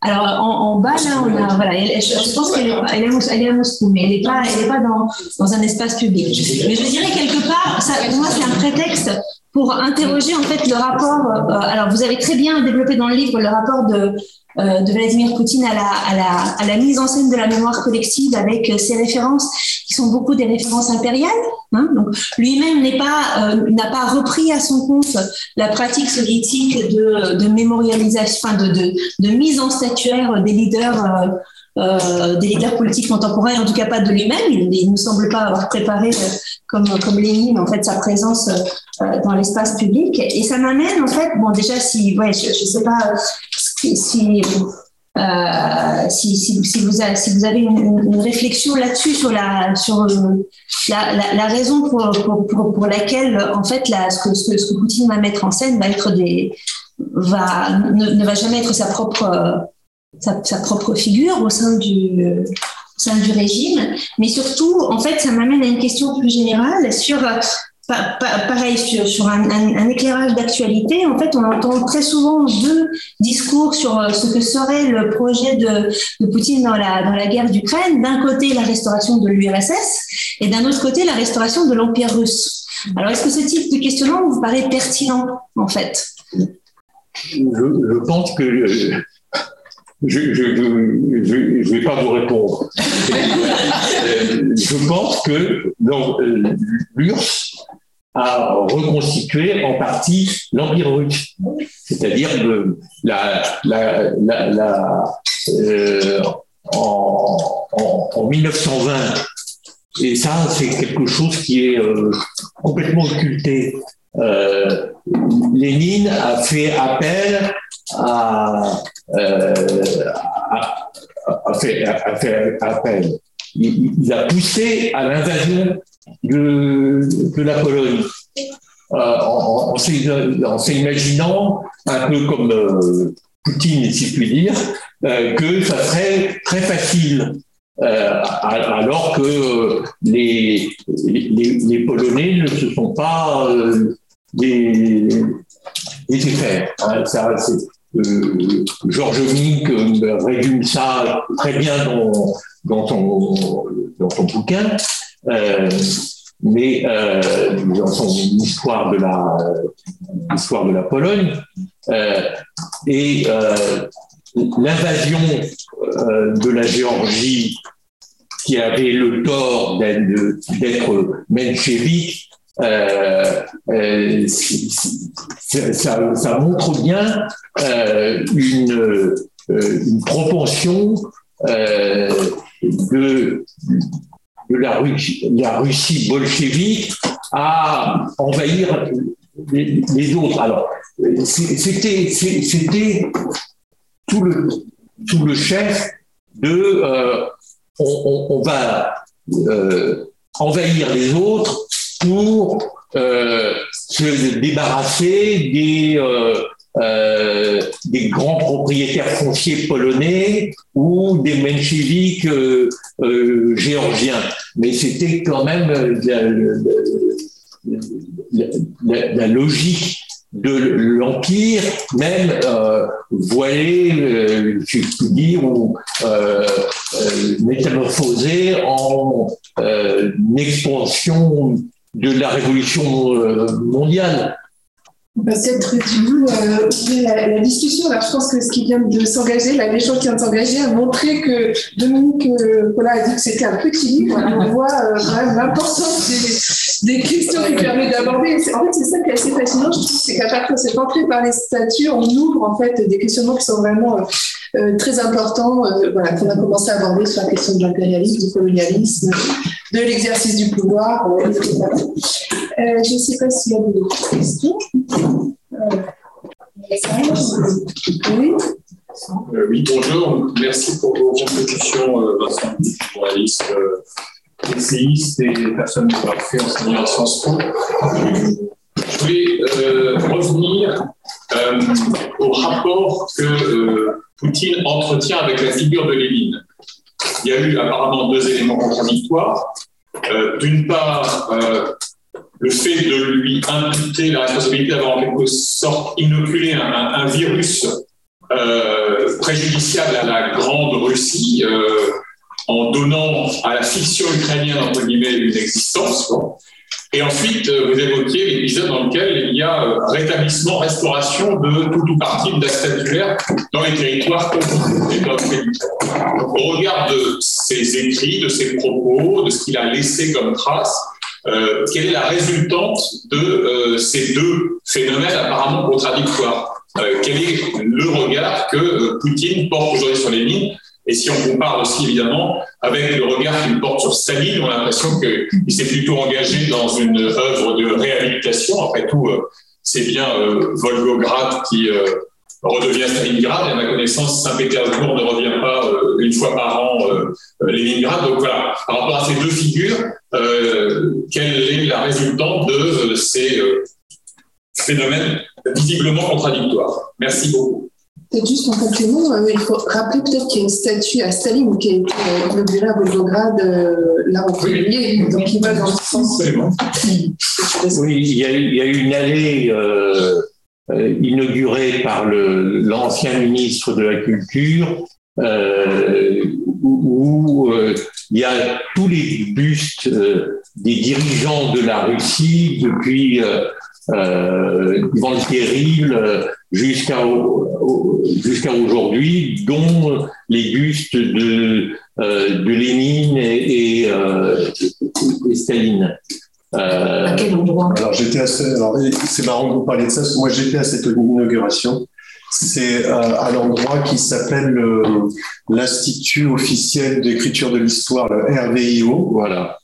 F: alors, en, bas, là, on a. Voilà, je, pense qu'elle est, elle est, elle est, à Moscou, mais elle n'est pas, elle est pas dans, dans un espace public. Mais je dirais quelque part, ça, pour moi, c'est un prétexte pour interroger en fait le rapport. Euh, alors, vous avez très bien développé dans le livre le rapport de euh, de Vladimir Poutine à la, à, la, à la, mise en scène de la mémoire collective avec euh, ses références qui sont beaucoup des références impériales. Hein. Donc lui-même n'est pas euh, n'a pas repris à son compte la pratique soviétique de, de mémorialisation, enfin de, de, mise en statuaire des leaders. Euh, des leaders politiques contemporains, en tout cas pas de lui-même. Il ne semble pas avoir préparé, comme, comme Lénine, en fait, sa présence dans l'espace public. Et ça m'amène, en fait, bon, déjà, si, ouais, je ne sais pas si, euh, si, si, si, vous, avez, une, réflexion là-dessus sur la sur la, la, raison pour, pour, laquelle en fait ce, que, ce, que, Poutine va mettre en scène va être des va ne, va jamais être sa propre sa, propre figure au sein du sein du régime, mais surtout en fait ça m'amène à une question plus générale sur pareil, sur, un, éclairage d'actualité, en fait, on entend très souvent deux discours sur euh, ce que serait le projet de, Poutine dans la, dans la guerre d'Ukraine. D'un côté, la restauration de l'URSS et d'un autre côté, la restauration de l'Empire russe. Alors, est-ce que ce type de questionnement vous paraît pertinent, en fait?
B: Je, pense que euh, je ne vais pas vous répondre. je pense que l'URSS a reconstitué en partie l'Empire russe. C'est-à-dire euh, en, en, 1920, et ça, c'est quelque chose qui est euh, complètement occulté. Euh, Lénine a fait appel à, fait, a, fait, appel. Il, a poussé à l'invasion de, la Pologne. Euh, en, s'imaginant, un peu comme euh, Poutine, si je puis dire, euh, que ça serait très facile. alors que les, Polonais ne se sont pas des, des. Hein, ça, Georges Mink résume ça très bien dans, dans, son, dans son bouquin, euh, mais euh, dans son histoire de la, histoire de la Pologne. Euh, et l'invasion de la Géorgie, qui avait le tort d'être menchevique, ça, montre bien une, une, propension de, la, Russie, la bolchevique à envahir les, autres. Alors, c'était, c'était tout le, tout le chef de on, va envahir les autres pour se débarrasser des euh, des grands propriétaires fonciers polonais ou des mencheviks euh, euh, géorgiens. Mais c'était quand même la, logique de l'empire, même euh, voilée, je peux dire, ou métamorphosée en expansion de la révolution mondiale.
C: Peut-être tu veux euh, ouvrir la, discussion. Je pense que ce qui vient de s'engager, l'échange qui vient de s'engager, a montré que Dominique euh, a dit que c'était un petit livre. On voit euh, l'importance des, questions qu'il permet d'aborder. En fait, c'est ça qui est assez fascinant, je trouve, c'est qu'à partir de cette entrée par les statuts, on ouvre en fait des questionnements qui sont vraiment euh, très importants, voilà, qu'on a commencé à aborder sur la question de l'impérialisme, du colonialisme, de l'exercice du pouvoir, etc. Euh, je ne sais pas s'il y a d'autres questions. Euh,
H: oui. Euh, bonjour. Merci pour vos contributions, Vincent, journaliste, essayiste et personne qui a fait enseigner en Sciences Po. Je voulais revenir au rapport que Poutine entretient avec la figure de Lénine. Il y a eu apparemment deux éléments contradictoires. D'une part, le fait de lui imputer la responsabilité d'avoir en quelque sorte inoculé un, virus euh, préjudiciable à la grande Russie euh, en donnant à la fiction ukrainienne, entre guillemets, une existence. Et ensuite, euh, vous évoquiez l'épisode dans lequel il y a rétablissement, restauration de tout ou partie de la statulaire dans les territoires Au regard de ses écrits, de ses propos, de ce qu'il a laissé comme trace, euh, quelle est la résultante de euh, ces deux phénomènes apparemment contradictoires? Euh, Quel est le regard que Poutine porte aujourd'hui sur les mines et si on compare aussi évidemment avec le regard qu'il porte sur Staline, on a l'impression qu'il s'est plutôt engagé dans une œuvre de réhabilitation. Après tout, c'est bien Volgograd qui redevient Stalingrad. Et à ma connaissance, Saint-Pétersbourg ne revient pas euh, une fois par an euh, euh, Leningrad. Donc voilà, par rapport à ces deux figures, quelle est la résultante de ces phénomènes visiblement contradictoires? Merci beaucoup.
C: Peut-être juste en complément, il faut rappeler peut-être qu'il y a une statue à Staline qui a été inaugurée à Volgograd là en février, donc il va dans ce sens.
B: Oui, il y a, il y a une allée euh, inauguré par l'ancien ministre de la Culture, euh, où, euh, il y a tous les bustes des dirigeants de la Russie depuis euh, le Terrible jusqu'à jusqu'à aujourd'hui, dont les bustes de, de Lénine et, et Staline.
D: Euh, à quel endroit?
A: Alors, j'étais à c'est marrant que vous parliez de ça, parce que moi, j'étais à cette inauguration. C'est euh, à l'endroit qui s'appelle l'Institut officiel d'écriture de l'histoire, le RVIO, voilà,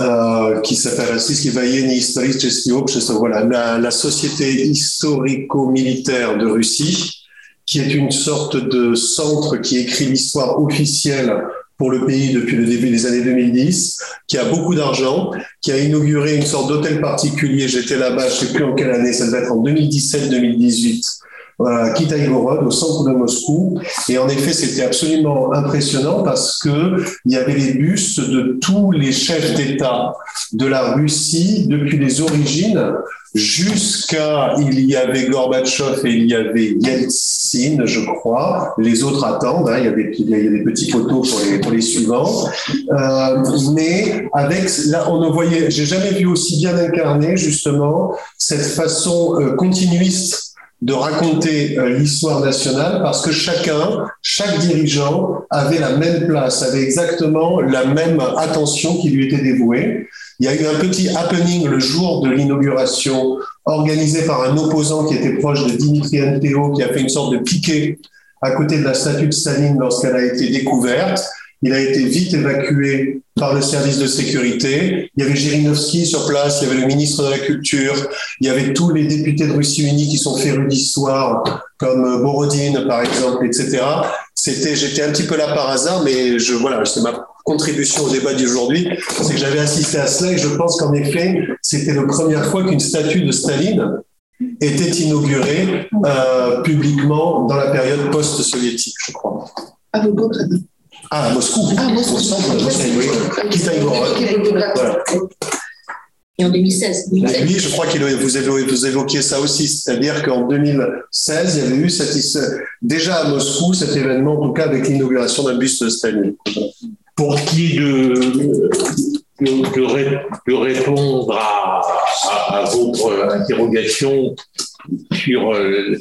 A: euh, qui s'appelle Российский военный исторический общество, voilà, la, la société historico-militaire de Russie, qui est une sorte de centre qui écrit l'histoire officielle pour le pays depuis le début des années 2010, qui a beaucoup d'argent, qui a inauguré une sorte d'hôtel particulier. J'étais là-bas, je ne sais plus en quelle année, ça devait être en 2017-2018, à Kitaïgorod, au centre de Moscou. Et en effet, c'était absolument impressionnant parce que il y avait les bustes de tous les chefs d'État de la Russie depuis les origines jusqu'à il y avait Gorbatchev et il y avait Yeltsin, je crois. Les autres attendent. Hein. il, y a des, petits photos pour les, suivants. Euh, mais avec là, on ne voyait, j'ai jamais vu aussi bien incarné justement cette façon euh, continuiste de raconter euh, l'histoire nationale parce que chacun, chaque dirigeant avait la même place, avait exactement la même attention qui lui était dévouée. Il y a eu un petit happening le jour de l'inauguration organisé par un opposant qui était proche de Dimitri Anteo qui a fait une sorte de piquet à côté de la statue de Staline lorsqu'elle a été découverte. Il a été vite évacué par le service de sécurité. Il y avait Jirinovski sur place, il y avait le ministre de la Culture, il y avait tous les députés de Russie unie qui sont férus d'histoire, comme Borodine par exemple, etc. C'était, j'étais un petit peu là par hasard, mais je voilà, c'est ma contribution au débat d'aujourd'hui, c'est que j'avais assisté à cela et je pense qu'en effet, c'était la première fois qu'une statue de Staline était inaugurée euh, publiquement dans la période post-soviétique, je crois.
C: À Volgograd.
A: Ah, à Moscou.
C: Ah, Moscou.
A: Au centre de Moscou, oui. Kitaïgorod. Voilà.
D: Et en 2016.
A: Oui, je crois que vous, évo- vous évoquiez ça aussi, c'est-à-dire qu'en 2016, il y avait eu cette, déjà à Moscou cet événement, en tout cas avec l'inauguration d'un buste de Staline.
B: Pour qui de, de, de ré- de répondre à, à- à votre interrogation sur euh,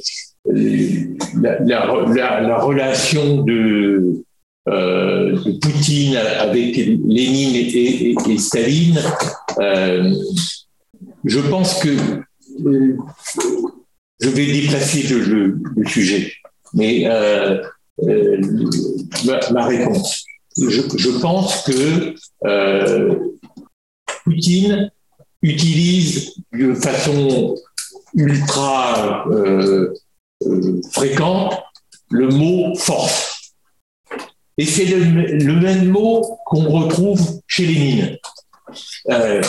B: la, la- la- la relation de, euh, de Poutine avec Lénine et, Staline, euh, je pense que euh, je vais déplacer le, sujet, mais euh, euh, ma, réponse. Je, pense que euh, Poutine utilise de façon ultra euh, euh, fréquente le mot force. Et c'est le, même mot qu'on retrouve chez Lénine. Euh,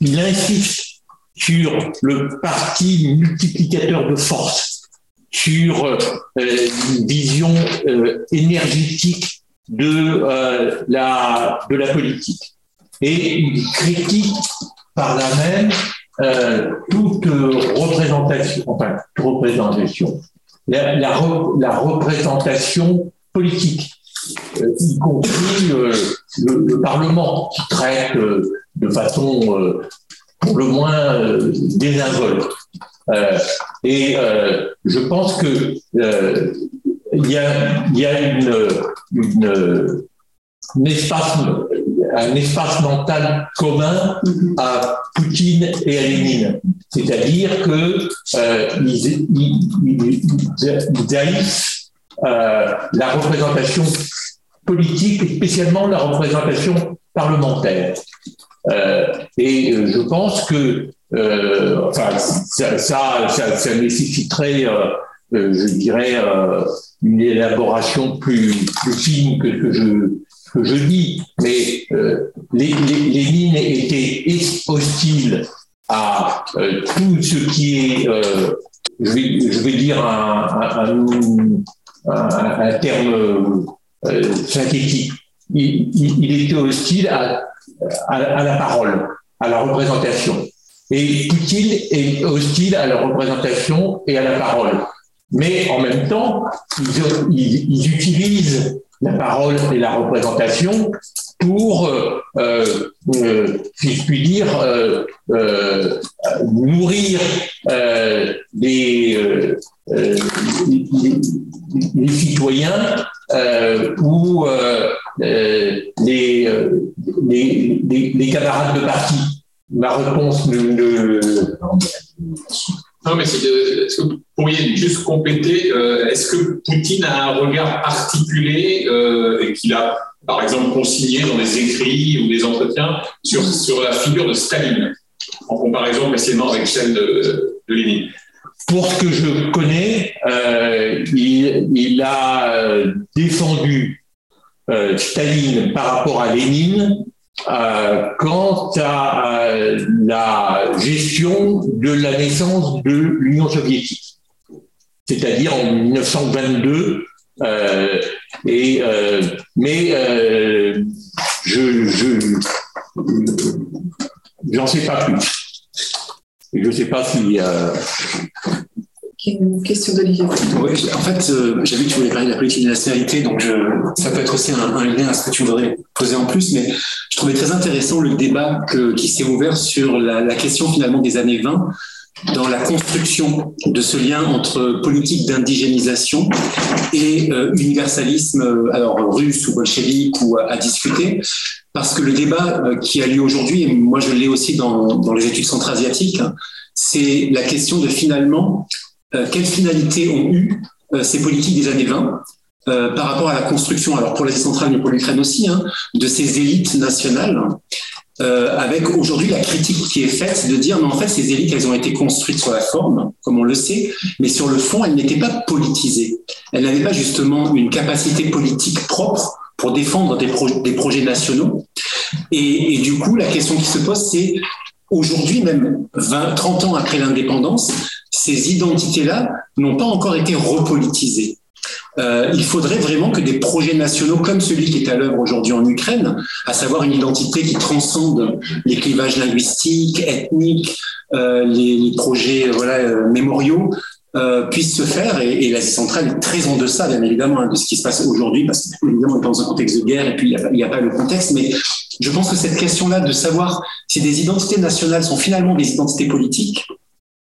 B: il, insiste sur le parti multiplicateur de force, sur euh, une vision euh, énergétique de, euh, la, de la politique. Et il critique par là même toute représentation, enfin, toute représentation, la, la re- la représentation politique, euh, y compris euh, le, le Parlement, qui traite euh, de façon pour le moins désinvolte. Et je pense que il y a, y a une, une, un espace, un espace mental commun à Poutine et à Lénine. C'est-à-dire que euh, ils, ils, haïssent euh, la représentation politique et spécialement la représentation parlementaire. Euh, et euh, je pense que ça, nécessiterait, je dirais, une élaboration plus, fine que, que je, que je dis. Mais euh, Lénine était hostile à euh, tout ce qui est, euh, je, vais, dire un, un, terme euh, synthétique. Il, était hostile à, à, la parole, à la représentation. Et Poutine est hostile à la représentation et à la parole. Mais en même temps, ils utilisent la parole et la représentation pour, euh, euh, si je puis dire, euh, euh, nourrir euh, les, euh, euh, citoyens euh, ou euh, euh, les, euh, les, les, les camarades de parti. Ma réponse ne. ne...
H: Non, mais est-ce que vous pourriez juste compléter euh, Est-ce que Poutine a un regard articulé euh, et qu'il a, par exemple, consigné dans des écrits ou des entretiens sur, sur la figure de Staline, en comparaison précisément avec celle de, Lénine?
B: Pour ce que je connais, euh, il, a euh, défendu Staline par rapport à Lénine euh, quant à euh, la gestion de la naissance de l'Union soviétique, c'est-à-dire en 1922. Euh, mais je, j'en sais pas plus. Je ne sais pas si. Euh...
C: Une question d'Olivier.
G: Oui, en fait, euh, vu que tu voulais parler de la politique de la donc ça peut être aussi un, lien à ce que tu voudrais poser en plus, mais je trouvais très intéressant le débat qui s'est ouvert sur la, question finalement des années 20 dans la construction de ce lien entre politique d'indigénisation et euh, universalisme, alors russe ou bolchevique ou à, discuter, parce que le débat euh, qui a lieu aujourd'hui, et moi je l'ai aussi dans, dans les études centra-asiatiques, c'est la question de finalement euh, quelles finalités ont eu euh, ces politiques des années 20 euh, par rapport à la construction, alors pour l'Asie centrale, mais pour l'Ukraine aussi, hein, de ces élites nationales, euh, avec aujourd'hui la critique qui est faite de dire, mais en fait, ces élites, elles ont été construites sur la forme, comme on le sait, mais sur le fond, elles n'étaient pas politisées. Elles n'avaient pas justement une capacité politique propre pour défendre des, projets nationaux. Et, du coup, la question qui se pose, c'est aujourd'hui, même 20, 30 ans après l'indépendance, ces identités-là n'ont pas encore été repolitisées. Euh, il faudrait vraiment que des projets nationaux comme celui qui est à l'œuvre aujourd'hui en Ukraine, à savoir une identité qui transcende les clivages linguistiques, ethniques, euh, les, projets voilà, euh, mémoriaux, euh, puissent se faire. Et, et l'Asie centrale est très en deçà, bien évidemment, hein, de ce qui se passe aujourd'hui, parce qu'évidemment, on est dans un contexte de guerre et puis il n'y a, a, pas le contexte. Mais je pense que cette question-là de savoir si des identités nationales sont finalement des identités politiques,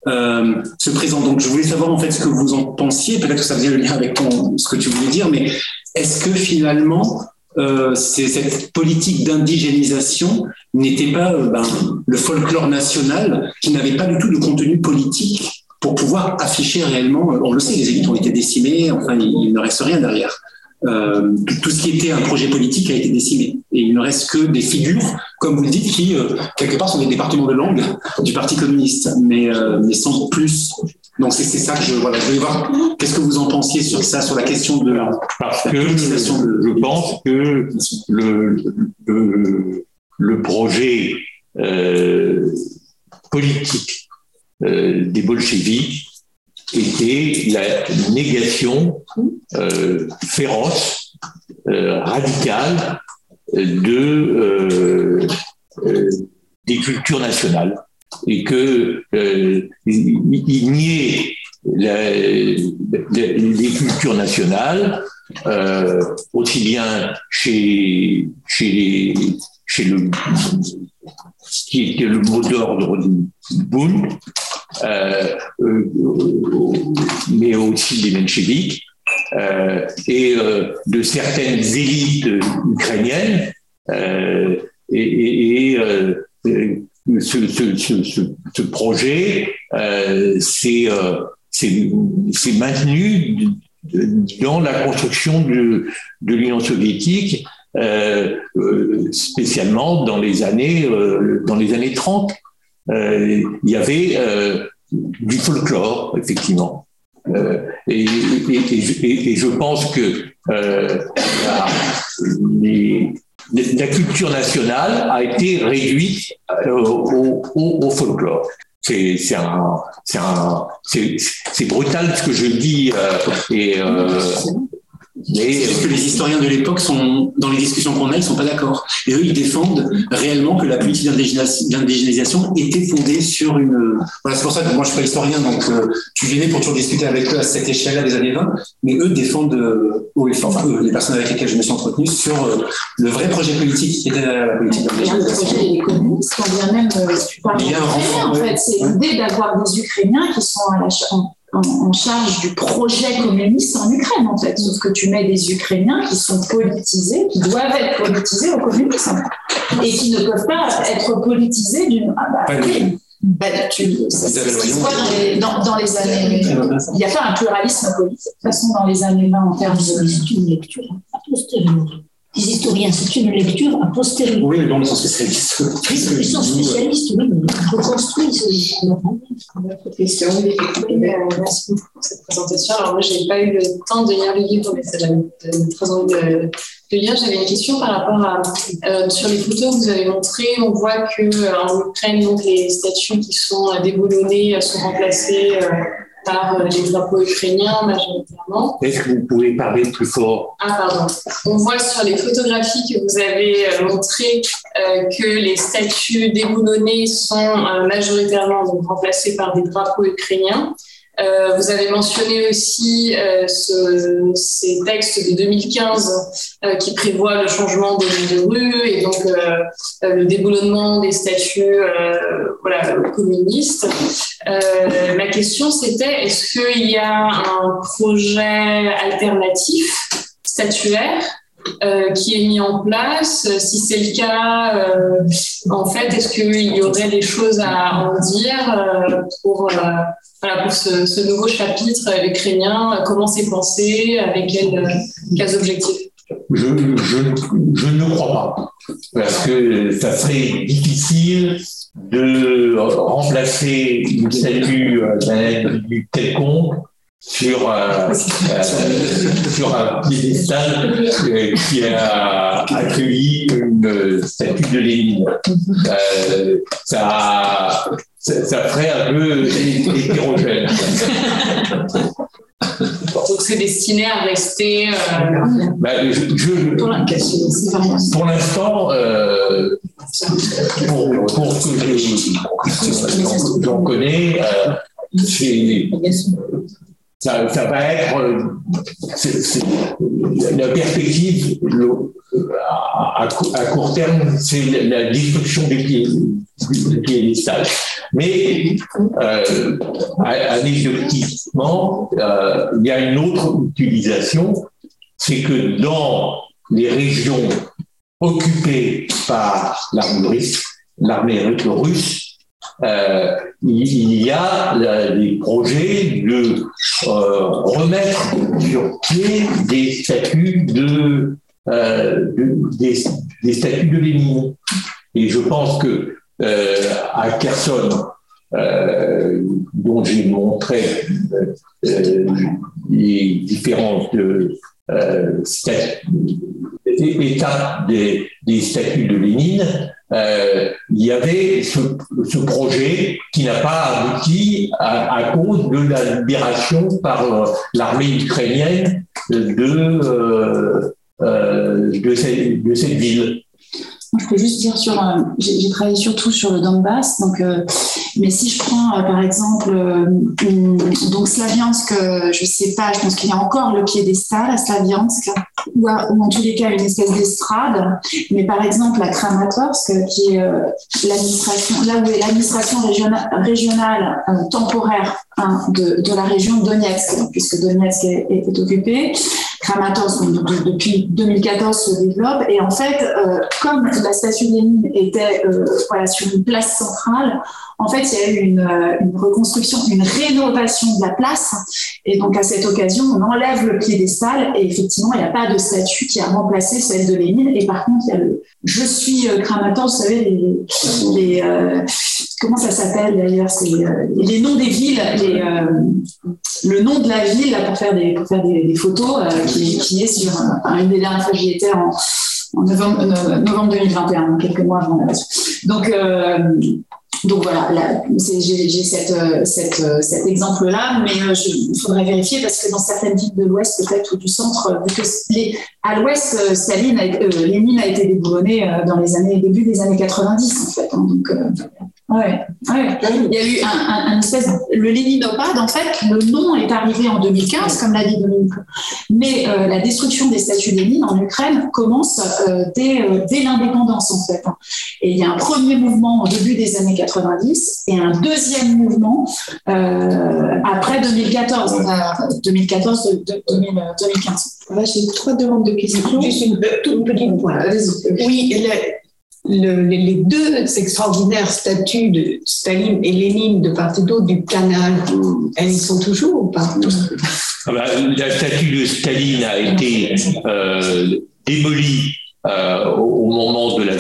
G: euh, se présente. Donc, je voulais savoir en fait ce que vous en pensiez. Peut-être que ça faisait le lien avec ton, ce que tu voulais dire, mais est-ce que finalement, euh, cette politique d'indigénisation n'était pas euh, ben, le folklore national qui n'avait pas du tout de contenu politique pour pouvoir afficher réellement, on le sait, les élites ont été décimées, enfin, il, ne reste rien derrière. Euh, tout ce qui était un projet politique a été décimé. Et il ne reste que des figures, comme vous le dites, qui, euh, quelque part, sont des départements de langue du Parti communiste, mais, euh, mais sans plus. Donc, c'est ça que je, voilà, je voulais voir. Qu'est-ce que vous en pensiez sur ça, sur la question de la.
B: Parce que je, je pense que le, le, le projet politique des bolcheviks était la négation euh, féroce, euh, radicale de euh, des cultures nationales. Et que il niait les cultures nationales aussi bien chez chez le qui était le mot d'ordre du Bund, euh, euh, mais aussi des mencheviks, euh, et de certaines élites ukrainiennes. Et, ce, projet s'est maintenu dans la construction de, l'Union soviétique, spécialement dans les années, dans les années 30 euh, il y avait euh, du folklore, effectivement. Euh, et, je pense que la, culture nationale a été réduite au, au, au folklore. C'est brutal ce que je dis
G: mais que les historiens de l'époque sont, dans les discussions qu'on a, ils sont pas d'accord. Et eux, ils défendent réellement que la politique d'indigénisation était fondée sur une. Voilà, c'est pour ça que moi, je suis pas historien, donc euh, tu venais pour toujours discuter avec eux à cette échelle-là des années 20. Mais eux défendent, euh, enfin, eux, les personnes avec lesquelles je me suis entretenu, sur euh, le vrai projet politique qui était la politique
E: d'indigénisation. Le projet des communistes, quand bien même tu parles. Il y a un renfort, en fait, c'est l'idée d'avoir des Ukrainiens qui sont à la en, charge du projet communiste en Ukraine, en fait. Sauf que tu mets des Ukrainiens qui sont politisés, qui doivent être politisés au communisme, et qui ne peuvent pas être politisés d'une. Ah bah, ben, tu, ça, dans, les, dans, dans les années. Il n'y a pas un pluralisme politique. De toute façon, dans les années 20, en termes de.
F: C'est une lecture des historiens, c'est une lecture a posteriori.
G: Oui, dans le sens que c'est
F: Ils sont spécialistes, oui, mais ils reconstruisent.
I: Autre question, merci beaucoup pour cette présentation. Alors, moi, je n'ai pas eu le temps de lire le livre, mais ça donne très envie de, de lire. J'avais une question par rapport à. Euh, sur les photos que vous avez montrées, on voit qu'en Ukraine, donc, les statues qui sont déboulonnées sont remplacées. Euh, par les drapeaux ukrainiens majoritairement.
B: Est-ce que vous pouvez parler plus fort?
I: Ah, pardon. On voit sur les photographies que vous avez montrées euh, que les statues déboulonnées sont euh, majoritairement donc, remplacées par des drapeaux ukrainiens. Euh, vous avez mentionné aussi euh, ce, ces textes de 2015 euh, qui prévoient le changement des lignes de rue et donc le déboulonnement des statuts voilà, communistes. ma question c'était est-ce qu'il y a un projet alternatif statuaire
J: qui est mis en place. Si c'est le cas, en fait, est-ce qu'il y aurait des choses à en dire pour, voilà, pour ce, nouveau chapitre ukrainien? Comment c'est pensé? Avec quels objectifs?
B: Je, je, je, ne crois pas, parce que ça serait difficile de remplacer une statue d'un individu quelconque sur, euh, sur un piédestal euh, qui a accueilli une statue de Lénine. Euh, ça, ça, ça, ferait un peu hétérogène.
J: Donc c'est destiné à rester. Euh...
B: Bah, je, pour l'instant, euh, pour, pour, ce que j'en connais, euh, ça, va être la perspective à, court terme, c'est la destruction des pieds, des piédestals. Mais euh, anecdotiquement, euh, il y a une autre utilisation, c'est que dans les régions occupées par l'armée russe, l'armée russe, euh, il y a des projets de euh, remettre sur pied des statuts de, euh, de des, statuts de Lénine. Et je pense que à Kherson, euh, dont j'ai montré les différentes étapes des, des, statuts de Lénine, euh, il y avait ce, projet qui n'a pas abouti à, cause de la libération par l'armée ukrainienne euh, de, cette, de cette ville.
E: Je peux juste dire sur, euh, j'ai travaillé surtout sur le Donbass, donc, euh, mais si je prends euh, par exemple donc Slaviansk, je sais pas, je pense qu'il y a encore le piédestal à Slaviansk, ou, ou, en tous les cas une espèce d'estrade, mais par exemple à Kramatorsk, qui est l'administration, là où est l'administration régionale, régionale temporaire de, la région Donetsk, puisque Donetsk est, est, occupée. Kramatorsk, depuis 2014, se développe. Et en fait, euh, comme la statue Lénine était euh, voilà, sur une place centrale, en fait, il y a eu une, euh, une, reconstruction, une rénovation de la place. Et donc, à cette occasion, on enlève le piédestal et effectivement, il n'y a pas de statue qui a remplacé celle de Lénine. Et par contre, il y a le Je suis Kramatorsk, vous savez, les, euh, comment ça s'appelle d'ailleurs C'est euh, les noms des villes, les, le nom de la ville pour faire des, pour faire des, photos qui, est sur une des dernières fois j'y en, novembre, 2021, quelques mois avant la Donc, donc voilà, j'ai cette, cette, cet exemple-là, mais il faudrait vérifier parce que dans certaines villes de l'Ouest, peut-être, ou du centre, vu que à l'Ouest, Staline, a, euh, Lénine a été déboulonné dans les années, début des années 90, en fait. Hein, euh, Ouais, ouais. Il y a eu un, un, espèce. Le Léninopade, en fait, le nom est arrivé en 2015, comme l'a dit Dominique. Mais euh, la destruction des statues Lénine en Ukraine commence euh, dès, euh, dès l'indépendance, en fait. Et il y a un premier mouvement au début des années 90 et un deuxième mouvement après 2014, 2014 2015.
D: J'ai trois demandes de questions.
E: Juste une toute petite.
D: Voilà. Oui, le, les deux extraordinaires statues de Staline et Lénine de part et d'autre du canal, elles y sont toujours ou pas?
B: Ah bah, La statue de Staline a été euh, démolie euh, au moment de la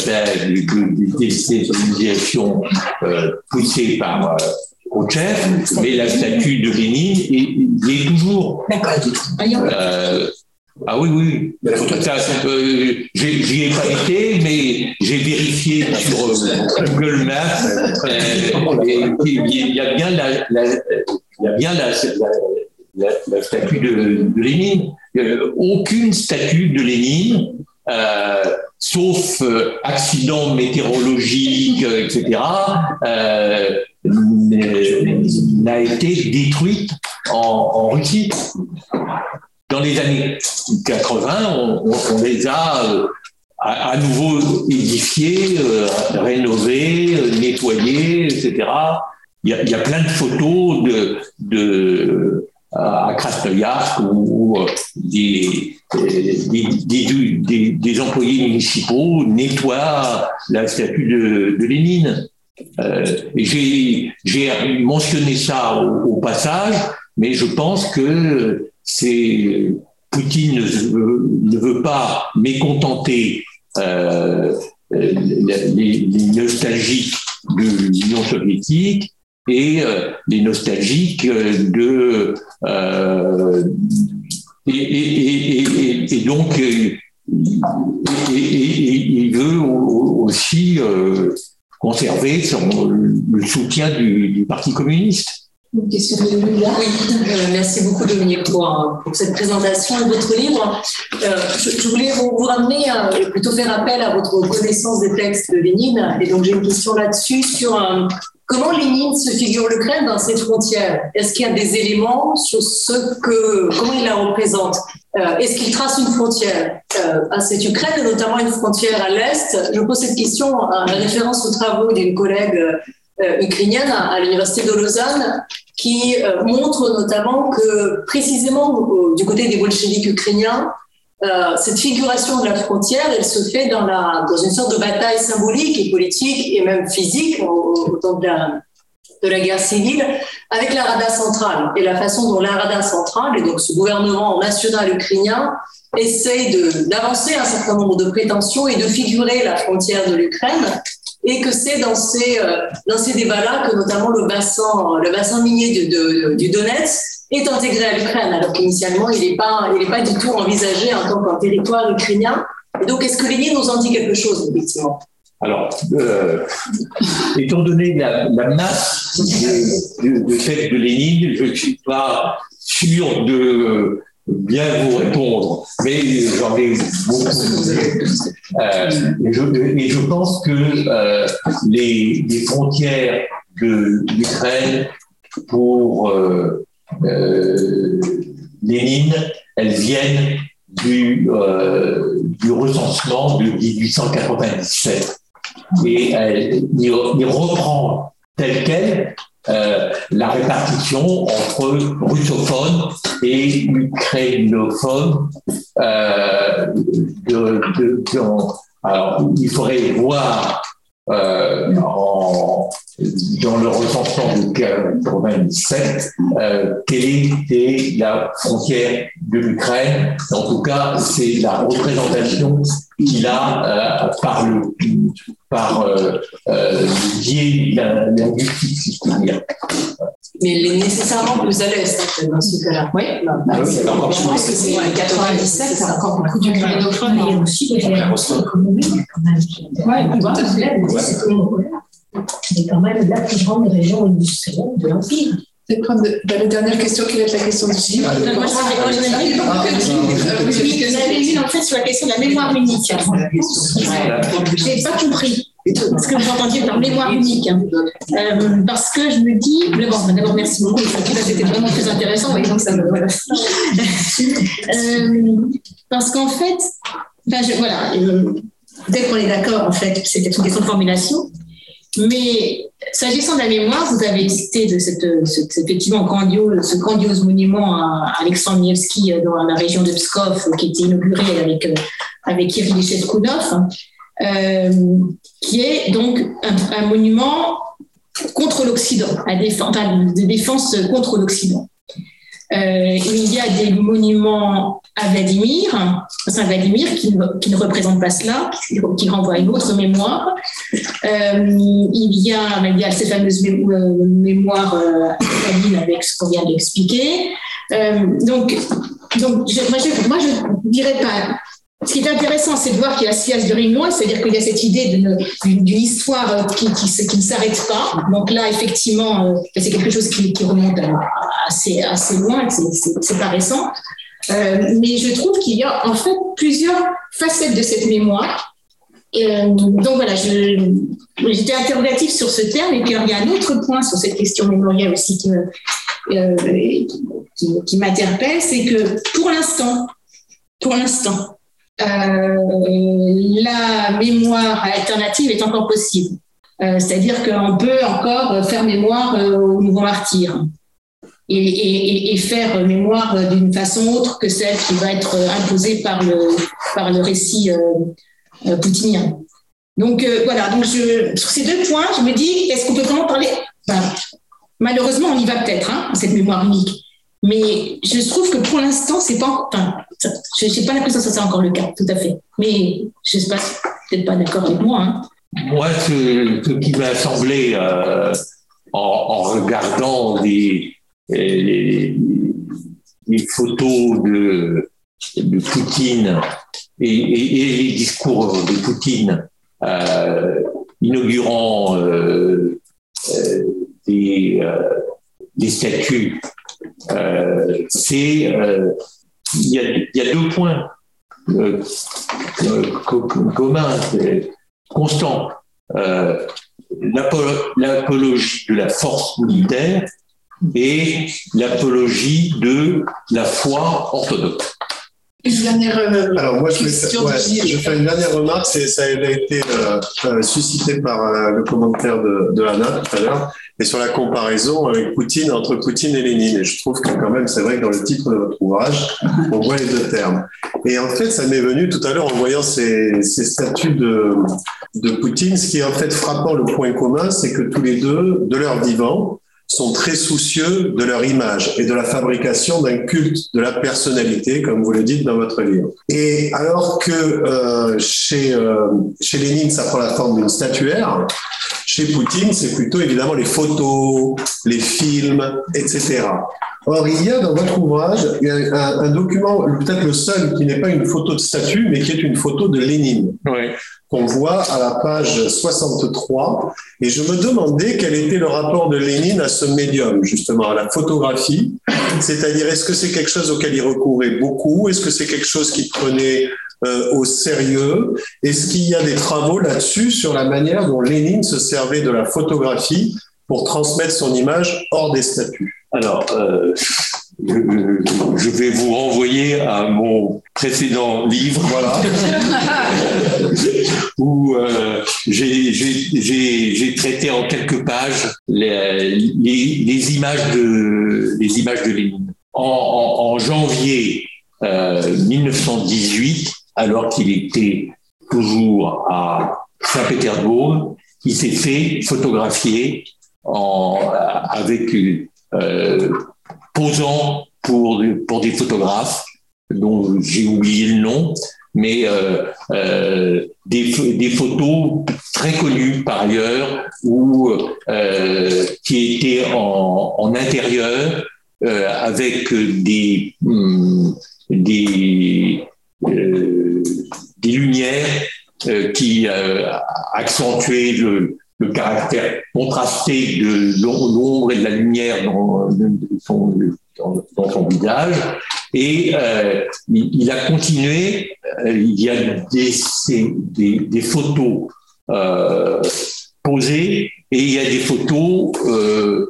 B: déstabilisation euh, poussée par euh, Khrouchtchev, mais la statue de Lénine est, est toujours.
D: D'accord.
B: Ah oui, oui. Euh, J'y ai pas été, mais j'ai vérifié sur euh, Google Maps. Euh, il y a bien la, la, il y a bien la, la, la statue de, de Lénine. Euh, aucune statue de Lénine, euh, sauf euh, accident météorologique, etc., n'a été détruite en, en Russie dans les années 80, on, on les a euh, à, nouveau édifiés, euh, rénovés, euh, nettoyés, etc. Il y, a, plein de photos de, de, à Krasnoyarsk où, des, des, employés municipaux nettoient la statue de, Lénine. J'ai mentionné ça au, passage, mais je pense que Poutine ne veut, pas mécontenter euh, les, nostalgiques de l'Union soviétique et euh, les nostalgiques de euh, et, donc il veut aussi conserver le soutien du Parti communiste.
J: Une question de Oui, euh, merci beaucoup Dominique pour, pour, cette présentation de votre livre. Euh, je, voulais vous, ramener, euh, plutôt faire appel à votre connaissance des textes de Lénine. Et donc j'ai une question là-dessus sur comment Lénine se figure l'Ukraine dans ses frontières? Est-ce qu'il y a des éléments sur ce que, comment il la représente? Est-ce qu'il trace une frontière? À cette Ukraine, et notamment une frontière à l'Est Je pose cette question en référence aux travaux d'une collègue euh, ukrainienne à l'université de Lausanne qui euh, montre notamment que précisément du côté des bolcheviks ukrainiens, euh, cette figuration de la frontière, elle se fait dans, la, dans une sorte de bataille symbolique et politique et même physique au, temps de la, de la guerre civile avec la Rada centrale. Et la façon dont la Rada centrale et donc ce gouvernement national ukrainien essaye d'avancer un certain nombre de prétentions et de figurer la frontière de l'Ukraine et que c'est dans ces, euh, dans ces débats-là que notamment le bassin, le bassin minier du Donetsk est intégré à l'Ukraine, alors qu'initialement, il n'est pas, pas du tout envisagé en tant qu'un territoire ukrainien. Et donc, est-ce que Lénine nous en dit quelque chose, effectivement?
B: Alors, euh, étant donné la, la masse de, de, de Lénine, je ne suis pas sûr de bien vous répondre, mais j'en ai beaucoup. Euh, et, je, pense que euh, les, frontières de l'Ukraine pour euh, euh Lénine, elles viennent du, euh, recensement de 1897. Et elle y reprend tel quel euh, la répartition entre russophones et ukrainophones. Euh, alors, il faudrait voir euh, dans le recensement de 97 euh, quelle était la frontière de l'Ukraine. En tout cas, c'est la représentation qu'il a euh, par le par euh, euh, biais linguistique, si je puis dire.
J: Mais il est nécessairement plus à fait, dans ce cas-là. Oui, bah, bah, je pense que c'est 97, c'est encore beaucoup du grénophone. Il y a aussi des générations économiques, quand même. Oui, tout à fait. C'est quand même la plus grande région industrielle de l'Empire.
C: Bah, la dernière question qui va être la question du Gilles. Moi, j'avais
D: une en fait sur la question de la mémoire unique. Je n'ai pas compris ce que vous entendiez par mémoire unique. Hein. Euh, parce que je me dis, d'abord, merci beaucoup. C'était vraiment très intéressant. Et donc ça me, voilà. euh, parce qu'en fait, ben je, voilà, euh, peut-être qu'on est d'accord, en fait, c'était une question de formulation. Mais s'agissant de la mémoire, vous avez cité de cette, effectivement grandiose, ce grandiose monument à Alexandre Nievski euh, dans la région de Pskov, qui a été inauguré avec, euh, avec Kirill Cheskhounov, euh, qui est donc un, monument contre l'Occident, de défense contre l'Occident. Euh, il y a des monuments à Vladimir, Saint Vladimir, qui, qui, ne représente pas cela, qui, renvoie à une autre mémoire. Euh, il, y a, il y a cette fameuse euh, avec ce qu'on vient d'expliquer. Donc, donc moi, je, moi, je dirais pas ce qui est intéressant, c'est de voir qu'il y a Sias de Rimouin, c'est-à-dire qu'il y a cette idée d'une histoire qui, qui, ne s'arrête pas. Donc là, effectivement, euh, c'est quelque chose qui, remonte assez, assez loin, c'est pas récent. Euh, mais je trouve qu'il y a en fait plusieurs facettes de cette mémoire. Euh, donc voilà, j'étais interrogative sur ce terme, et puis il y a un autre point sur cette question mémorielle aussi qui, euh, qui, m'interpelle, c'est que pour l'instant, pour l'instant, euh, la mémoire alternative est encore possible. Euh, c'est-à-dire qu'on peut encore faire mémoire euh, aux nouveaux martyrs. et, faire mémoire d'une façon autre que celle qui va être imposée par le, par le récit poutinien. Donc voilà, donc sur ces deux points, je me dis, est-ce qu'on peut vraiment parler? Malheureusement, on y va peut-être, hein, cette mémoire unique. Mais je trouve que pour l'instant, c'est pas. Enfin, je n'ai pas l'impression que ça c'est encore le cas, tout à fait. Mais je ne sais pas, peut-être pas d'accord avec moi. Hein.
B: Moi, ce, qui m'a semblé euh, en, regardant les, les, photos de, Poutine et, les discours de Poutine euh, inaugurant euh, des, des euh, c'est euh, il y, a, deux points euh, communs, constants. L'apologie de la force militaire et l'apologie de la foi orthodoxe.
C: Une dernière
A: Alors moi, je, je fais une dernière remarque, ça a été suscité par le commentaire de, de Anna tout à l'heure et sur la comparaison avec Poutine, entre Poutine et Lénine. Et je trouve que quand même, c'est vrai que dans le titre de votre ouvrage, on voit les deux termes. Et en fait, ça m'est venu tout à l'heure en voyant ces, ces statuts de, de Poutine. Ce qui est en fait frappant, le point commun, c'est que tous les deux, de leur vivant, sont très soucieux de leur image et de la fabrication d'un culte de la personnalité, comme vous le dites dans votre livre. Et alors que euh, chez, euh, chez Lénine, ça prend la forme d'une statuaire, chez Poutine, c'est plutôt évidemment les photos, les films, etc. Or, il y a dans votre ouvrage un, un document, peut-être le seul qui n'est pas une photo de statue, mais qui est une photo de Lénine.
B: Oui
A: qu'on voit à la page 63. Et je me demandais quel était le rapport de Lénine à ce médium, justement, à la photographie. C'est-à-dire, est-ce que c'est quelque chose auquel il recourait beaucoup? Est-ce que c'est quelque chose qu'il prenait euh, au sérieux? Est-ce qu'il y a des travaux là-dessus sur la manière dont Lénine se servait de la photographie pour transmettre son image hors des statuts?
B: Alors, euh, je vais vous renvoyer à mon précédent livre, voilà, où euh, j'ai traité en quelques pages les, images de les images de Lénine. En, janvier euh, 1918, alors qu'il était toujours à Saint-Pétersbourg, il s'est fait photographier avec euh, posant pour, pour des photographes dont j'ai oublié le nom, mais euh, euh, des, photos très connues par ailleurs, ou euh, qui étaient en, intérieur avec des, hum, des, lumières qui accentuaient le, caractère contrasté de l'ombre et de la lumière dans, son visage. Et euh, il, a continué, euh, il y a des, des, des photos euh, posées et il y a des photos euh,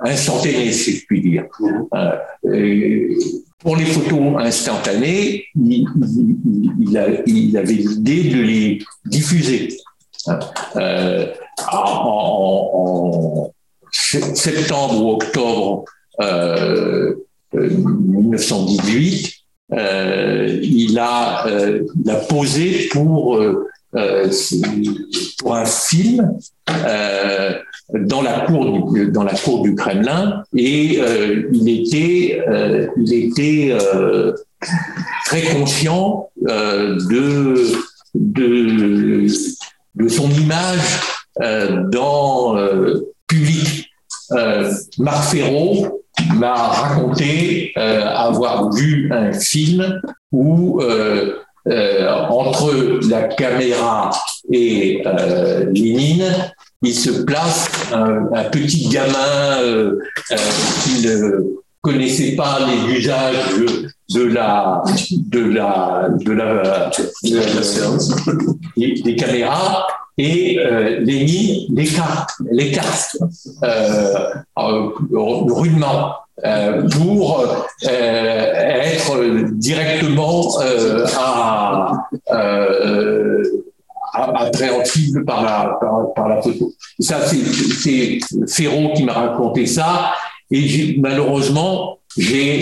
B: instantanées, si je puis dire. Euh, pour les photos instantanées, il, il, il avait l'idée de les diffuser. Euh, en, septembre ou octobre 1918, euh, euh, il, a, il, a, posé pour, pour un film dans la cour du, dans la cour du Kremlin et il était il était très conscient de de de son image euh, dans euh, public. Euh, Marc Ferraud m'a raconté avoir vu un film où entre la caméra et Lénine, il se place un, un petit gamin qui ne connaissait pas les usages de la de la de la, des, caméras et euh, cartes les cartes euh, euh rudement euh, pour euh, être directement à, appréhensible par la par, la photo. Ça c'est Ferron qui m'a raconté ça Et malheureusement, j'ai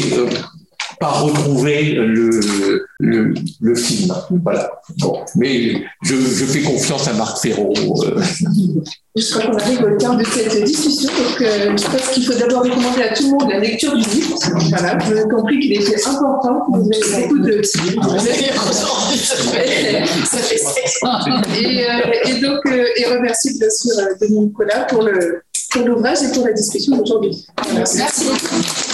B: pas retrouvé le, le, le, film. Voilà. Bon. Mais je, je, fais confiance à Marc Ferraud.
C: Je crois qu'on arrive au terme de cette discussion. Donc, euh, je pense qu'il faut d'abord recommander à tout le monde la lecture du livre. Voilà, vous avez compris qu'il était important. Vous avez beaucoup de. Ça fait et, euh, et donc, euh, et remercie bien sûr Denis Nicolas pour le pour l'ouvrage et pour la discussion d'aujourd'hui.
E: Merci. Merci.